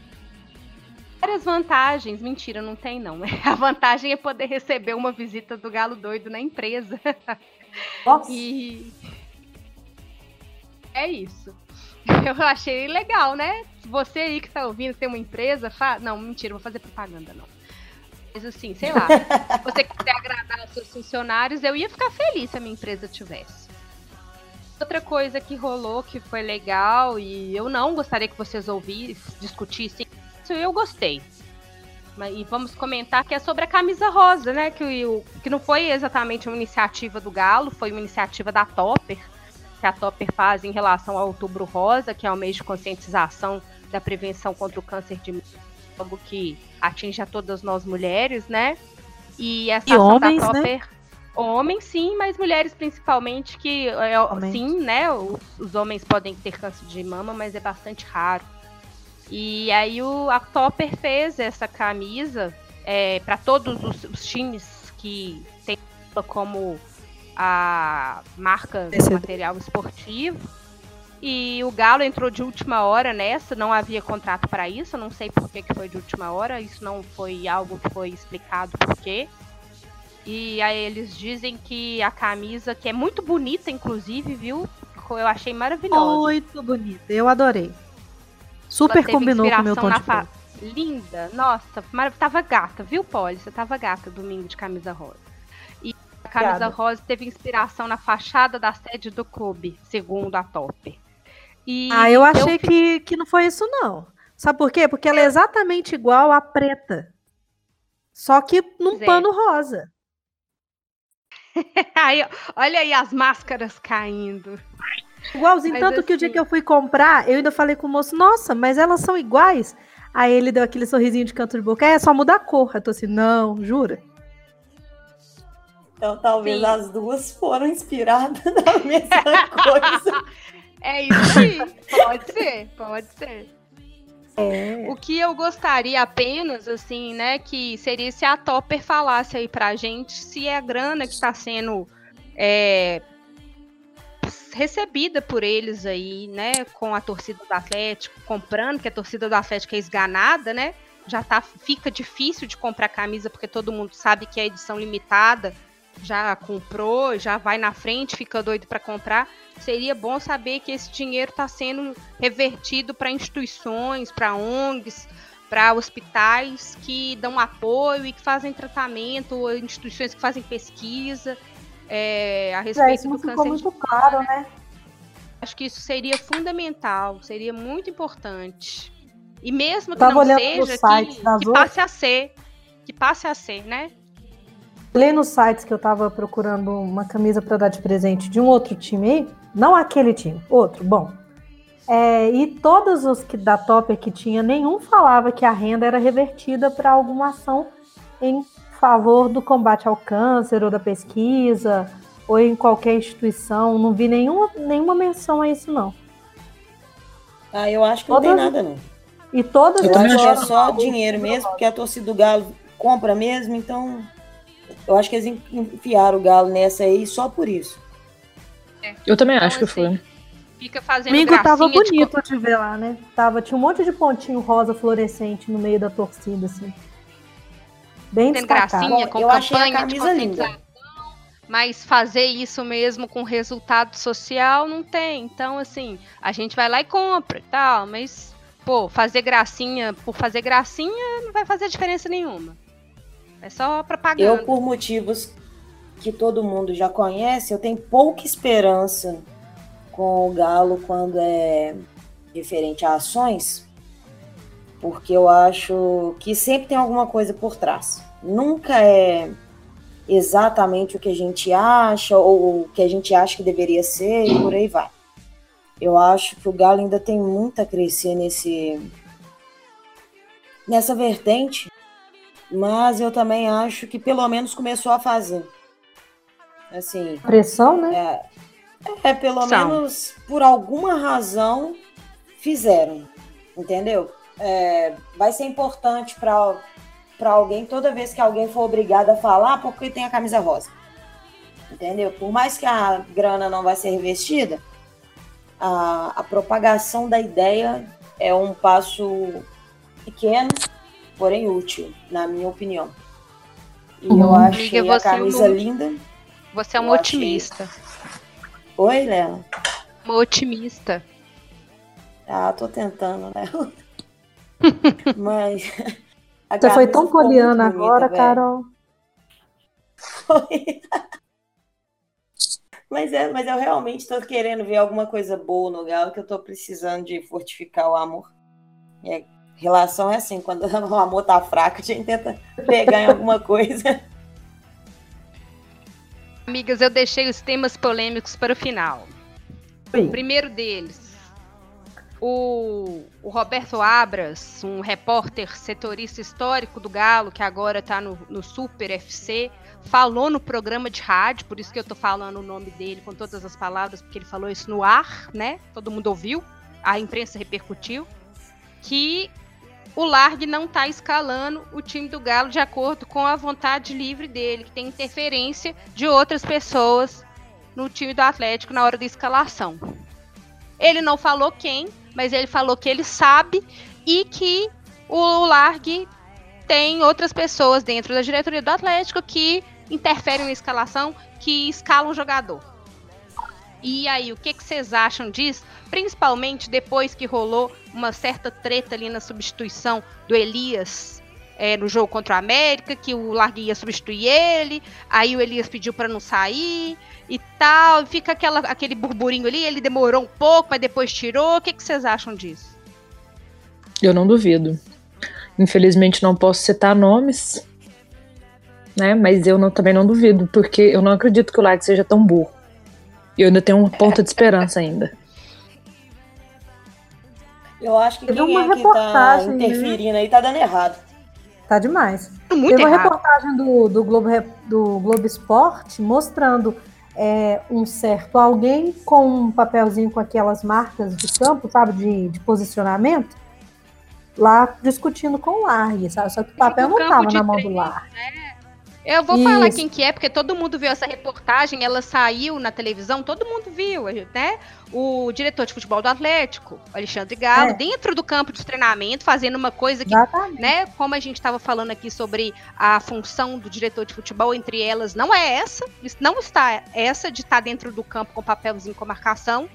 várias vantagens. Mentira, não tem não. A vantagem é poder receber uma visita do galo doido na empresa. Nossa. E é isso. Eu achei legal, né? Você aí que tá ouvindo tem uma empresa, fa... não, mentira, vou fazer propaganda não. Mas assim, sei lá, se você quiser agradar os seus funcionários, eu ia ficar feliz se a minha empresa tivesse. Outra coisa que rolou que foi legal e eu não gostaria que vocês ouvissem, discutissem isso, eu gostei. E vamos comentar que é sobre a camisa rosa, né? Que, o, que não foi exatamente uma iniciativa do Galo, foi uma iniciativa da Topper, que a Topper faz em relação ao Outubro Rosa, que é o mês de conscientização da prevenção contra o câncer de algo que atinge a todas nós mulheres, né? E essa E homens, da né? Topper. Homens, sim, mas mulheres principalmente, que é, Homens. sim, né? Os, os homens podem ter câncer de mama, mas é bastante raro. E aí o, a Topper fez essa camisa é, para todos os, os times que tem como a marca do material esportivo. E o Galo entrou de última hora nessa, não havia contrato para isso, não sei por que, que foi de última hora, isso não foi algo que foi explicado por quê. E aí eles dizem que a camisa, que é muito bonita, inclusive, viu? Eu achei maravilhosa. Muito bonita. Eu adorei. Super combinou com o meu tom de fa-. Linda, nossa, mar... tava gata, viu, Polly? Você tava gata domingo de camisa rosa. E a camisa Obrigada. rosa teve inspiração na fachada da sede do clube, segundo a Topper. E Ah, eu achei fi- que, que não foi isso, não. Sabe por quê? Porque ela é exatamente igual à preta. Só que num Pois é. pano rosa. Aí, olha aí as máscaras caindo. Igualzinho, Mas tanto que o dia assim- que eu fui comprar, eu ainda falei com o moço, nossa, mas elas são iguais. Aí ele deu aquele sorrisinho de canto de boca, é só muda a cor. Eu tô assim, não, jura? Então talvez Sim. as duas foram inspiradas na mesma coisa. É isso aí. pode ser, pode ser. É. O que eu gostaria apenas, assim, né, que seria se a Topper falasse aí pra gente se é a grana que está sendo é, recebida por eles aí, né, com a torcida do Atlético, comprando, que a torcida do Atlético é esganada, né, já tá, fica difícil de comprar camisa, porque todo mundo sabe que é edição limitada, já comprou, já vai na frente, fica doido para comprar. Seria bom saber que esse dinheiro está sendo revertido para instituições, para ONGs, para hospitais que dão apoio e que fazem tratamento, ou instituições que fazem pesquisa é, a É, respeito isso não do câncer muito de claro, né? Acho que isso seria fundamental, seria muito importante. E mesmo que não seja, que, que passe a ser. Que passe a ser, né? Lê nos sites que eu tava procurando uma camisa para dar de presente de um outro time aí, não aquele time, outro, bom. É, e todos os que da Topper que tinha, nenhum falava que a renda era revertida para alguma ação em favor do combate ao câncer ou da pesquisa ou em qualquer instituição. Não vi nenhuma, nenhuma menção a isso, não. Ah, eu acho que não tem Todas- nada, não. E todas Eu acho que é só dinheiro mesmo, porque a torcida do Galo compra mesmo, então eu acho que eles enfiaram o Galo nessa aí só por isso. Eu também Então, acho que assim, foi. Fica fazendo Domingo gracinha tava de bonito de ver lá, né? Tava, tinha um monte de pontinho rosa fluorescente no meio da torcida, assim. Bem Tendo destacado. gracinha, com eu achei a de camisa linda. mas fazer isso mesmo com resultado social não tem. Então, assim, a gente vai lá e compra e tal, mas, pô, fazer gracinha por fazer gracinha não vai fazer diferença nenhuma. É só propaganda. Eu, por motivos que todo mundo já conhece, eu tenho pouca esperança com o Galo quando é referente a ações, porque eu acho que sempre tem alguma coisa por trás. Nunca é exatamente o que a gente acha ou o que a gente acha que deveria ser e por aí vai. Eu acho que o Galo ainda tem muito a crescer nesse nessa vertente, mas eu também acho que pelo menos começou a fazer. Assim, Pressão, né? é, é pelo São. menos por alguma razão fizeram. Entendeu? É, vai ser importante para alguém toda vez que alguém for obrigado a falar porque tem a camisa rosa. Entendeu? Por mais que a grana não vai ser revestida, a, a propagação da ideia é um passo pequeno, porém útil, na minha opinião. E eu Uhum. achei Amiga, a você é camisa um- linda. Você é um Eu achei. otimista. Oi, Léo. Uma otimista. Ah, tô tentando, né? Mas. a Você foi camisa tão poliana bonita, agora, velho. Carol. Foi. Mas, é, mas eu realmente estou querendo ver alguma coisa boa no Galo, que eu estou precisando de fortificar o amor. E a relação é assim, quando o amor tá fraco, a gente tenta pegar em alguma coisa. Amigas, eu deixei os temas polêmicos para o final. Oi. O primeiro deles, o, o Roberto Abras, um repórter setorista histórico do Galo, que agora está no, no Super FC, falou no programa de rádio, por isso que eu tô falando o nome dele com todas as palavras, porque ele falou isso no ar, né? Todo mundo ouviu, a imprensa repercutiu, que o Largue não está escalando o time do Galo de acordo com a vontade livre dele, que tem interferência de outras pessoas no time do Atlético na hora da escalação. Ele não falou quem, mas ele falou que ele sabe e que o Largue tem outras pessoas dentro da diretoria do Atlético que interferem na escalação, que escalam o jogador. E aí, o que, vocês acham disso? Principalmente depois que rolou uma certa treta ali na substituição do Elias é, no jogo contra o América, que o Largue ia substituir ele, aí o Elias pediu para não sair e tal, fica aquela, aquele burburinho ali, ele demorou um pouco, mas depois tirou. O que, que vocês acham disso? Eu não duvido. Infelizmente não posso citar nomes, né? Mas eu não- também não duvido, porque eu não acredito que o Largue seja tão burro. E eu ainda tenho uma ponta de esperança ainda. Eu acho que Teve quem uma é que tá reportagem, né? interferindo aí tá dando errado. Tá demais. Muito Teve uma errado. reportagem do, do, Globo, do Globo Esporte mostrando é, um certo alguém com um papelzinho com aquelas marcas de campo, sabe, de, de posicionamento, lá discutindo com o Largue, sabe? Só que o papel não de na mão do treino, Largue. Eu vou falar Isso. quem que é, porque todo mundo viu essa reportagem, ela saiu na televisão, todo mundo viu, né? O diretor de futebol do Atlético, Alexandre Galo, É. dentro do campo de treinamento, fazendo uma coisa que Exatamente. né? Como a gente estava falando aqui sobre a função do diretor de futebol, entre elas não é essa, não está essa de estar dentro do campo com papelzinho com marcação.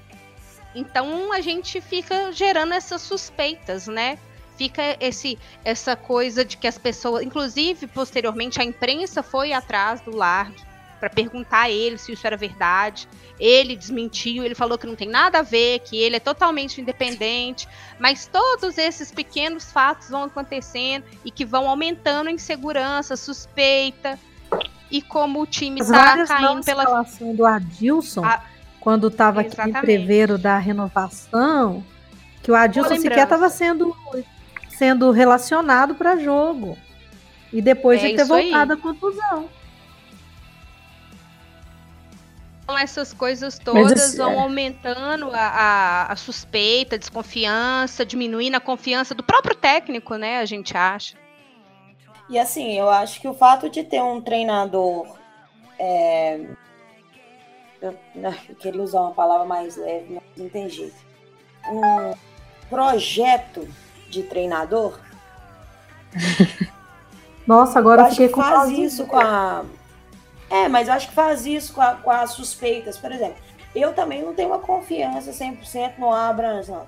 Então a gente fica gerando essas suspeitas, né? Fica esse essa coisa de que as pessoas, inclusive posteriormente a imprensa foi atrás do Largue para perguntar a ele se isso era verdade. Ele desmentiu, ele falou que não tem nada a ver, que ele é totalmente independente. Mas todos esses pequenos fatos vão acontecendo e que vão aumentando a insegurança, suspeita. E como o time tá não caindo pela. escalação do Adilson, Ah, quando estava aqui em preveiro da renovação, que o Adilson sequer estava sendo, sendo relacionado para jogo. E depois É de ter isso aí. voltado a contusão. Então, essas coisas todas esse- vão é. aumentando a, a, a suspeita, a desconfiança, diminuindo a confiança do próprio técnico, né? A gente acha. E assim, eu acho que o fato de ter um treinador. é, Eu, eu queria usar uma palavra mais leve, mas não tem jeito. Um projeto de treinador. Nossa, agora eu acho fiquei que com faz isso com a. É, mas eu acho que faz isso com, a- com as suspeitas. Por exemplo, eu também não tenho uma confiança 100% no Abrams, não.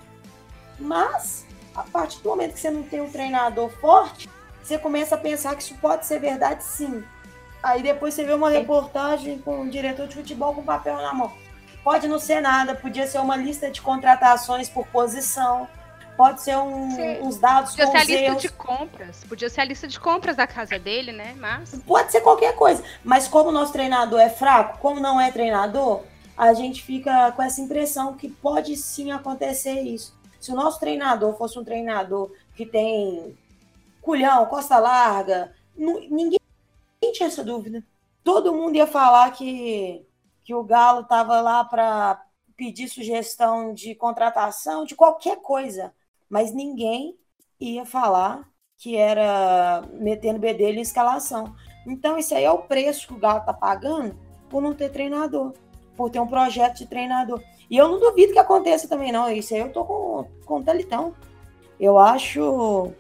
Mas, a partir do momento que você não tem um treinador forte, você começa a pensar que isso pode ser verdade sim. Aí depois você vê uma reportagem com um diretor de futebol com papel na mão. Pode não ser nada, podia ser uma lista de contratações por posição, pode ser um- uns dados Podia com ser a lista erros. de compras. Podia ser a lista de compras da casa dele, né? Mas. Pode ser qualquer coisa, mas como o nosso treinador é fraco, como não é treinador, a gente fica com essa impressão que pode sim acontecer isso. Se o nosso treinador fosse um treinador que tem culhão, costa larga, ninguém tinha essa dúvida. Todo mundo ia falar que, que o Galo estava lá para pedir sugestão de contratação, de qualquer coisa, mas ninguém ia falar que era metendo bedelho em escalação. Então, isso aí é o preço que o Galo tá pagando por não ter treinador, por ter um projeto de treinador. E eu não duvido que aconteça também, não. Isso aí eu tô com, com o Talitão. Eu acho.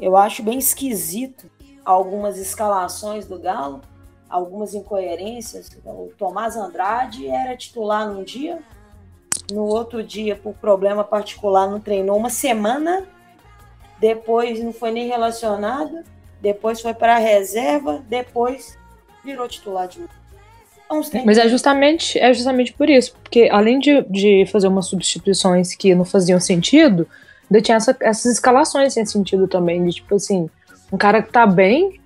Eu acho bem esquisito algumas escalações do Galo, algumas incoerências. O Tomás Andrade era titular num dia, no outro dia, por problema particular, não treinou uma semana, depois não foi nem relacionado, depois foi para a reserva, depois virou titular de novo. Mas é justamente, é justamente por isso, porque além de, de fazer umas substituições que não faziam sentido, ainda tinha essa, essas escalações sem sentido também, de tipo assim, um cara que tá bem,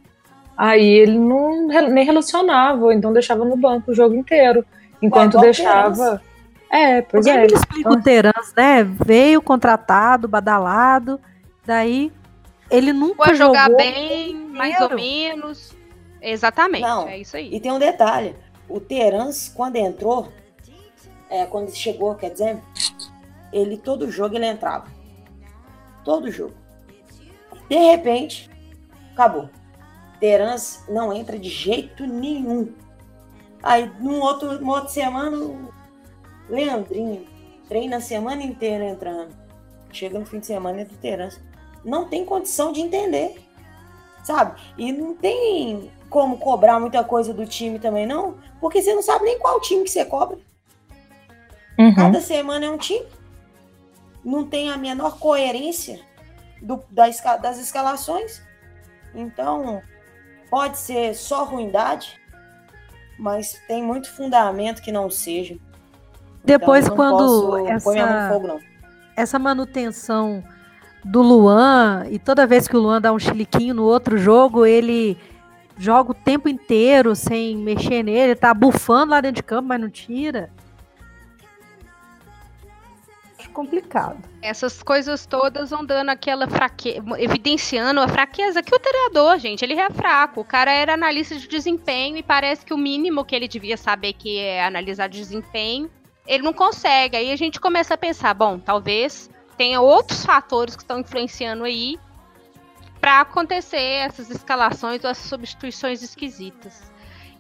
aí ele não nem relacionava, então deixava no banco o jogo inteiro, enquanto deixava... É, pois é. o Terans, né? Veio contratado, badalado, daí ele nunca Foi jogar jogou bem, mais ou inteiro. menos. Exatamente, Não. é isso aí. E tem um detalhe: o Terans, quando entrou, é, quando chegou, quer dizer, ele todo jogo ele entrava. Todo jogo. De repente, acabou. Terans não entra de jeito nenhum. Aí, num outro, numa outra semana, o Leandrinho treina a semana inteira entrando. Chega no fim de semana entra o Terans. Não tem condição de entender. Sabe? E não tem como cobrar muita coisa do time também, não. Porque você não sabe nem qual time que você cobra. Uhum. Cada semana é um time. Não tem a menor coerência do- das escalações. Então, pode ser só ruindade, mas tem muito fundamento que não seja. Depois, Então, quando essa, fogo, não. essa manutenção do Luan, e toda vez que o Luan dá um chiliquinho no outro jogo, ele joga o tempo inteiro sem mexer nele, tá bufando lá dentro de campo, mas não tira. Acho complicado. Essas coisas todas vão dando aquela fraqueza, evidenciando a fraqueza que o treinador, gente, ele é fraco. O cara era analista de desempenho e parece que o mínimo que ele devia saber que é analisar desempenho, ele não consegue. Aí a gente começa a pensar, bom, talvez tenha outros fatores que estão influenciando aí para acontecer essas escalações ou essas substituições esquisitas.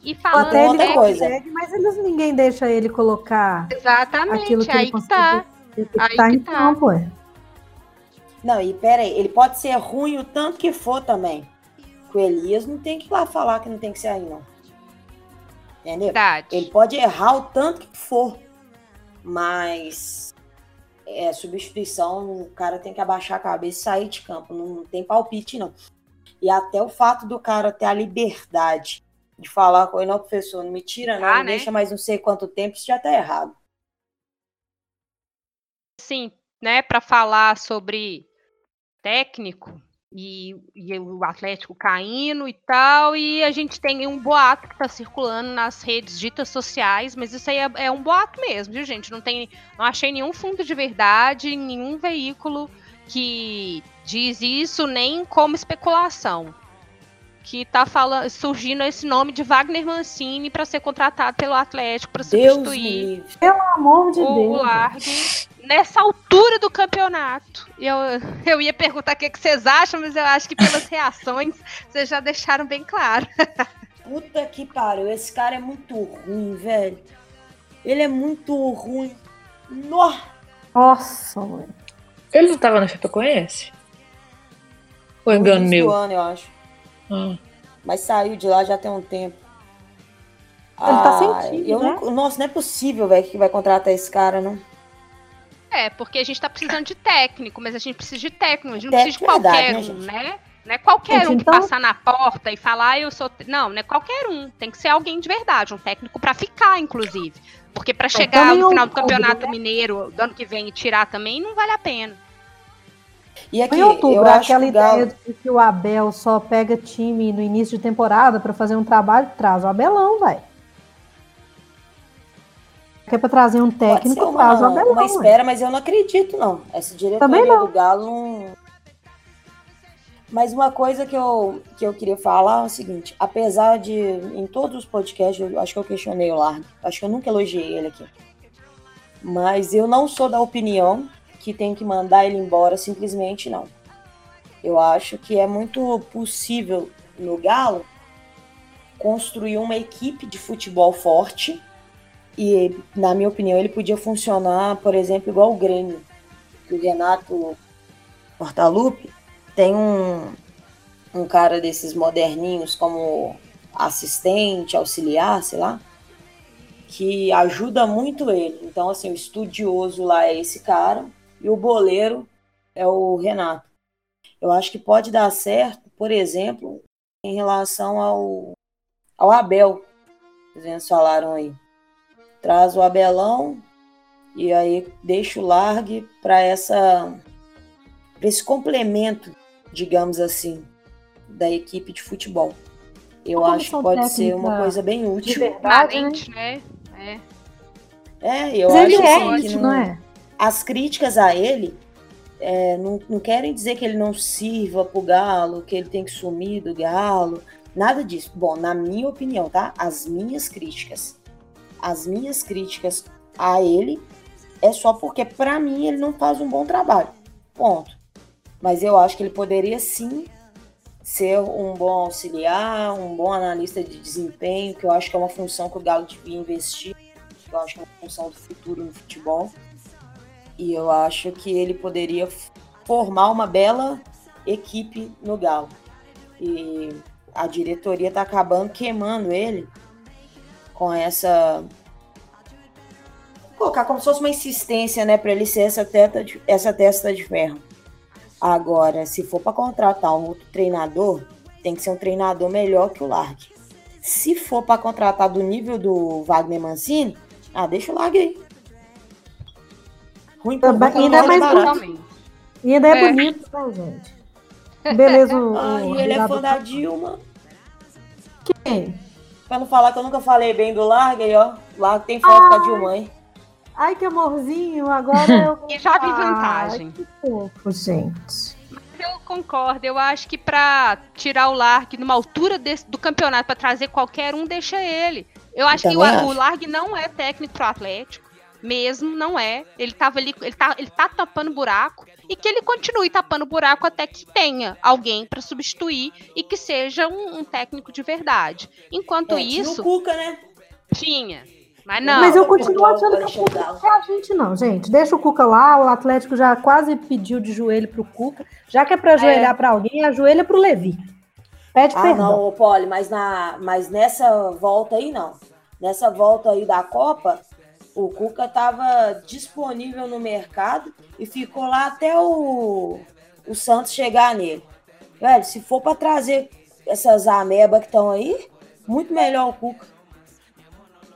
E falando Até ele técnico, coisa. consegue, mas eles, ninguém deixa ele colocar exatamente, aquilo que ele aí que consegue. tá. Ele tem que Aí estar que em tá. campo, é. Não, e pera aí, ele pode ser ruim o tanto que for também. O Elias não tem que ir lá falar que não tem que ser aí, não. Entendeu? Verdade. Ele pode errar o tanto que for, mas é substituição, o cara tem que abaixar a cabeça e sair de campo, não tem palpite não. E até o fato do cara ter a liberdade de falar com ele, não, professor, não me tira não, Ah, me né? deixa mais não sei quanto tempo, isso já tá errado. sim, né, para falar sobre técnico e, e o Atlético caindo e tal, e a gente tem um boato que está circulando nas redes ditas sociais, mas isso aí é, é um boato mesmo, viu, gente? Não tem, não achei nenhum fundo de verdade, nenhum veículo que diz isso, nem como especulação. Que tá falando, surgindo esse nome de Wagner Mancini para ser contratado pelo Atlético para Deus substituir livre. Pelo amor de o Deus. Largue nessa altura do campeonato. Eu, eu ia perguntar o que, que vocês acham, mas eu acho que pelas reações vocês já deixaram bem claro. Puta que pariu, esse cara é muito ruim, velho. Ele é muito ruim. Nossa. Nossa, mãe. Ele não tava na Chapecoense? Ou engano No início meu? do ano, eu acho. Ah. Mas saiu de lá já tem um tempo. Ele tá sem time, eu né? não- Nossa, não é possível, velho, que vai contratar esse cara, não. É, porque a gente tá precisando de técnico, mas a gente precisa de técnico, a gente não Técnico precisa de é qualquer verdade, né, um, né? Não é qualquer Gente, um que então- passar na porta e falar, ah, eu sou. Não, não é qualquer um. Tem que ser alguém de verdade, um técnico pra ficar, inclusive. Porque pra chegar também no um final do outubro, campeonato né? mineiro do ano que vem e tirar também, não vale a pena. E aqui, Em outubro, eu acho aquela que o Galo... ideia de que o Abel só pega time no início de temporada pra fazer um trabalho, traz o Abelão, vai. Que é pra trazer um técnico, traz o uma, Abelão. uma espera, mas eu não acredito, não. Essa diretoria não. do Galo não... Mas uma coisa que eu, que eu queria falar é o seguinte, apesar de, em todos os podcasts, eu acho que eu questionei o Largo, acho que eu nunca elogiei ele aqui. Mas eu não sou da opinião que tem que mandar ele embora simplesmente não. Eu acho que é muito possível no Galo construir uma equipe de futebol forte e, na minha opinião, ele podia funcionar, por exemplo, igual o Grêmio, que o Renato Portaluppi tem um, um cara desses moderninhos como assistente, auxiliar, sei lá, que ajuda muito ele. Então, assim, o estudioso lá é esse cara e o boleiro é o Renato. Eu acho que pode dar certo, por exemplo, em relação ao, ao Abel, que vocês falaram aí. Traz o Abelão e aí deixa o Largue para essa pra esse complemento, digamos assim, da equipe de futebol. Eu acho que pode ser uma coisa bem útil. Verdade, né? né? É. É, eu Mas acho ele é assim, que não, não é? as críticas a ele é, não, não querem dizer que ele não sirva pro Galo, que ele tem que sumir do Galo, nada disso. Bom, na minha opinião, tá? As minhas críticas, as minhas críticas a ele é só porque para mim ele não faz um bom trabalho. Ponto. Mas eu acho que ele poderia sim ser um bom auxiliar, um bom analista de desempenho, que eu acho que é uma função que o Galo devia investir, que eu acho que é uma função do futuro no futebol. E eu acho que ele poderia formar uma bela equipe no Galo. E a diretoria está acabando queimando ele com essa colocar como se fosse uma insistência, né, para ele ser essa testa de, essa testa de ferro. Agora, se for para contratar um outro treinador, tem que ser um treinador melhor que o Largue. Se for para contratar do nível do Wagner Mancini, ah, deixa o Largue aí. Ruim por Também- ainda mas mais barato. E ainda é, É. bonito, né, gente? Beleza, o. Ah, o e ele é fã da Dilma. Quem? Pra não falar que eu nunca falei bem do Largue, aí, ó. Largue tem foto com a Dilma, hein? Ai, que amorzinho, agora eu. E já vi Ai, vantagem. que fofo, gente. Eu concordo. Eu acho que pra tirar o Larg numa altura desse- do campeonato, pra trazer qualquer um, deixa ele. Eu acho que o, também o acho. Larg não é técnico pro Atlético. Mesmo, não é. Ele tava ali, ele tá, ele tá tapando buraco. E que ele continue tapando buraco até que tenha alguém pra substituir e que seja um, um técnico de verdade. Enquanto É, tinha isso, o Cuca, né? tinha. Mas não. Mas eu continuo achando que o Cuca é a gente, não, gente. Deixa o Cuca lá, o Atlético já quase pediu de joelho pro Cuca. Já que é pra ajoelhar pra alguém, ajoelha pro Levi. Pede Ah, perdão. não, Poli, mas, na, mas nessa volta aí, não. Nessa volta aí da Copa, o Cuca tava disponível no mercado e ficou lá até o, o Santos chegar nele. Velho, se for pra trazer essas amebas que estão aí, muito melhor o Cuca.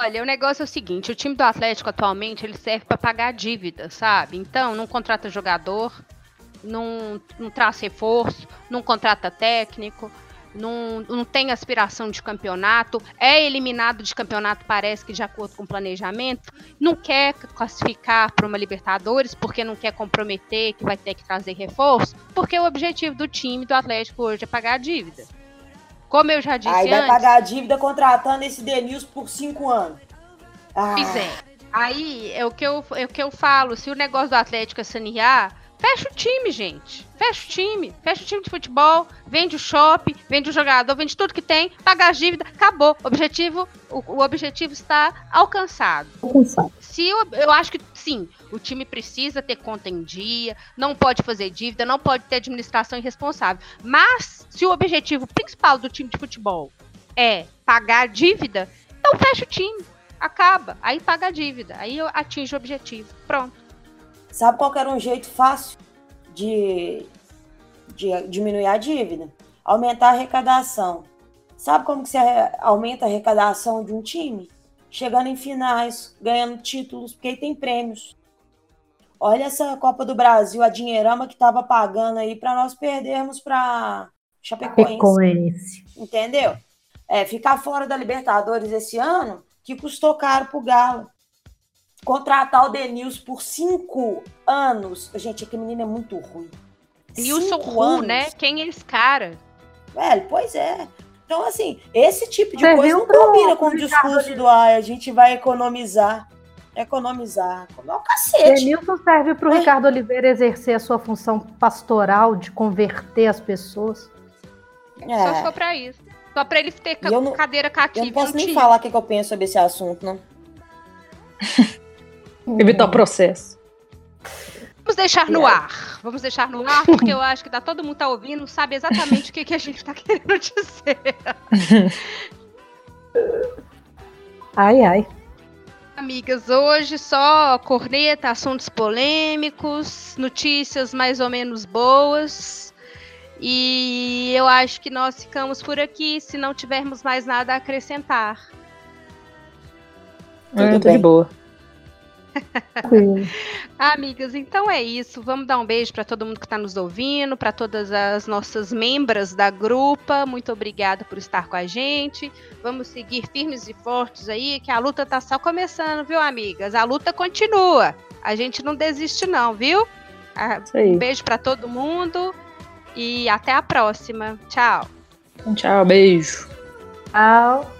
Olha, o negócio é o seguinte, o time do Atlético atualmente, ele serve para pagar dívida, sabe? Então, não contrata jogador, não, não traz reforço, não contrata técnico, não, não tem aspiração de campeonato, é eliminado de campeonato, parece que de acordo com o planejamento, não quer classificar para uma Libertadores, porque não quer comprometer que vai ter que trazer reforço, porque o objetivo do time do Atlético hoje é pagar a dívida. Como eu já disse Aí vai antes, pagar a dívida contratando esse Denilson por cinco anos. Ah, Pois é. Aí é o que eu, é o que eu falo. Se o negócio do Atlético é sanear, fecha o time, gente. Fecha o time. Fecha o time de futebol, vende o shopping, vende o jogador, vende tudo que tem, paga as dívidas, acabou. Objetivo, o, o objetivo está alcançado. Se eu, eu acho que sim, o time precisa ter conta em dia, não pode fazer dívida, não pode ter administração irresponsável. Mas se o objetivo principal do time de futebol é pagar a dívida, então fecha o time, acaba, aí paga a dívida, aí eu atinge o objetivo. Pronto. Sabe qual era um jeito fácil de, de diminuir a dívida? Aumentar a arrecadação. Sabe como que você aumenta a arrecadação de um time? Chegando em finais, ganhando títulos, porque aí tem prêmios. Olha essa Copa do Brasil, a dinheirama que estava pagando aí para nós perdermos para Chapecoense. Pecoense. Entendeu? É, ficar fora da Libertadores esse ano, que custou caro pro Galo. Contratar o Denilson por cinco anos. Gente, aquele menino é muito ruim. Nilson Ru, né? Quem é esse cara? Velho, pois é. Então, assim, esse tipo de Serviu coisa não combina com o discurso do ah, a gente vai economizar. Economizar. Comer o cacete. Denilson serve para o? Ricardo Oliveira exercer a sua função pastoral de converter as pessoas. Só É, pra isso. Só pra ele ter eu não- cadeira eu cativa. não posso nem tio. falar o que, que eu penso sobre esse assunto, não. Evitar o processo. Vamos deixar no Yeah. ar. Vamos deixar no ar, porque eu acho que tá, todo mundo tá ouvindo, sabe exatamente o que, que a gente tá querendo dizer. Ai, ai. Amigas, hoje só corneta, assuntos polêmicos, notícias mais ou menos boas. E eu acho que nós ficamos por aqui se não tivermos mais nada a acrescentar. Tudo É, tô bem. de boa. Amigas, então é isso. Vamos dar um beijo para todo mundo que está nos ouvindo, para todas as nossas membras da grupa. Muito obrigada por estar com a gente. Vamos seguir firmes e fortes aí, que a luta tá só começando, viu, amigas? A luta continua. A gente não desiste não, viu? Ah. Um beijo para todo mundo e até a próxima. Tchau. Tchau, beijo. Tchau.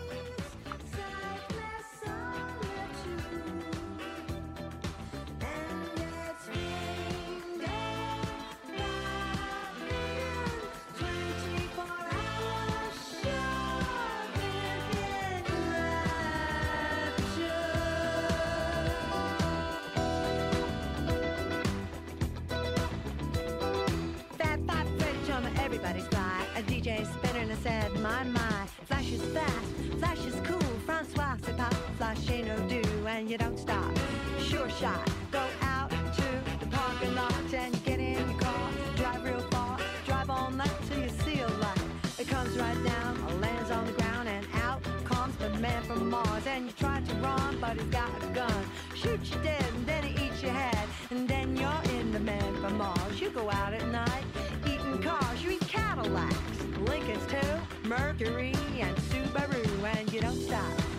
You don't stop. Sure shot, go out to the parking lot and get in your car. Drive real far, drive all night till you see a light. It comes right down, lands on the ground, and out comes the man from Mars. And you try to run, but he's got a gun. Shoot you dead, and then he eats your head. And then you're in the man from Mars. You go out at night, eating cars. You eat Cadillacs, Lincolns too, Mercury and Subaru. And you don't stop.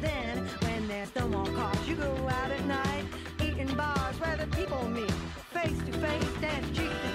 Then, when there's no more cars, you go out at night, eating bars where the people meet. Face to face, dance cheek to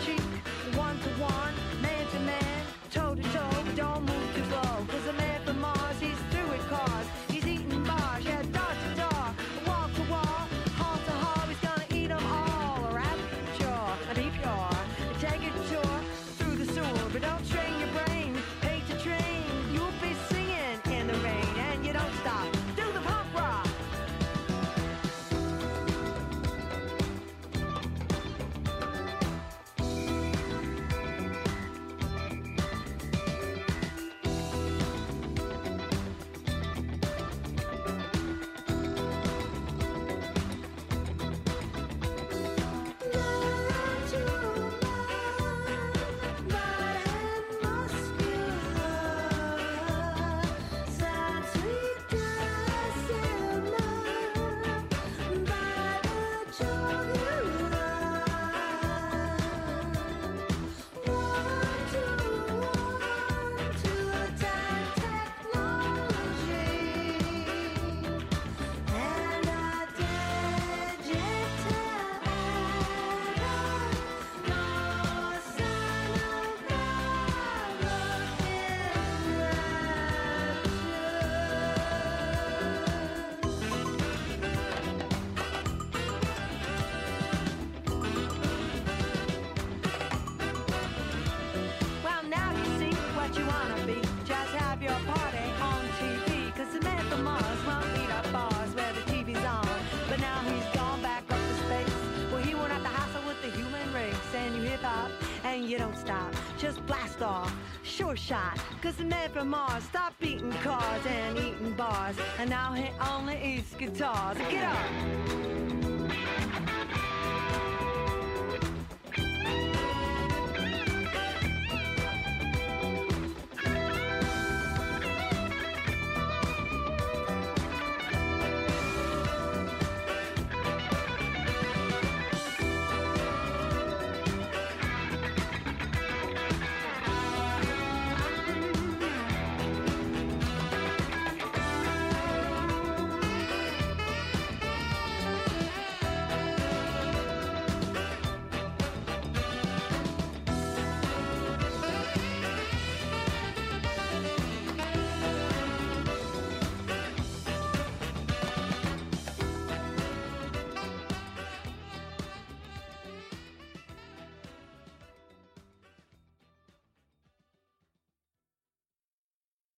Sure shot. Cause the man from Mars stopped beating cars and eating bars. And now he only eats guitars. Get up!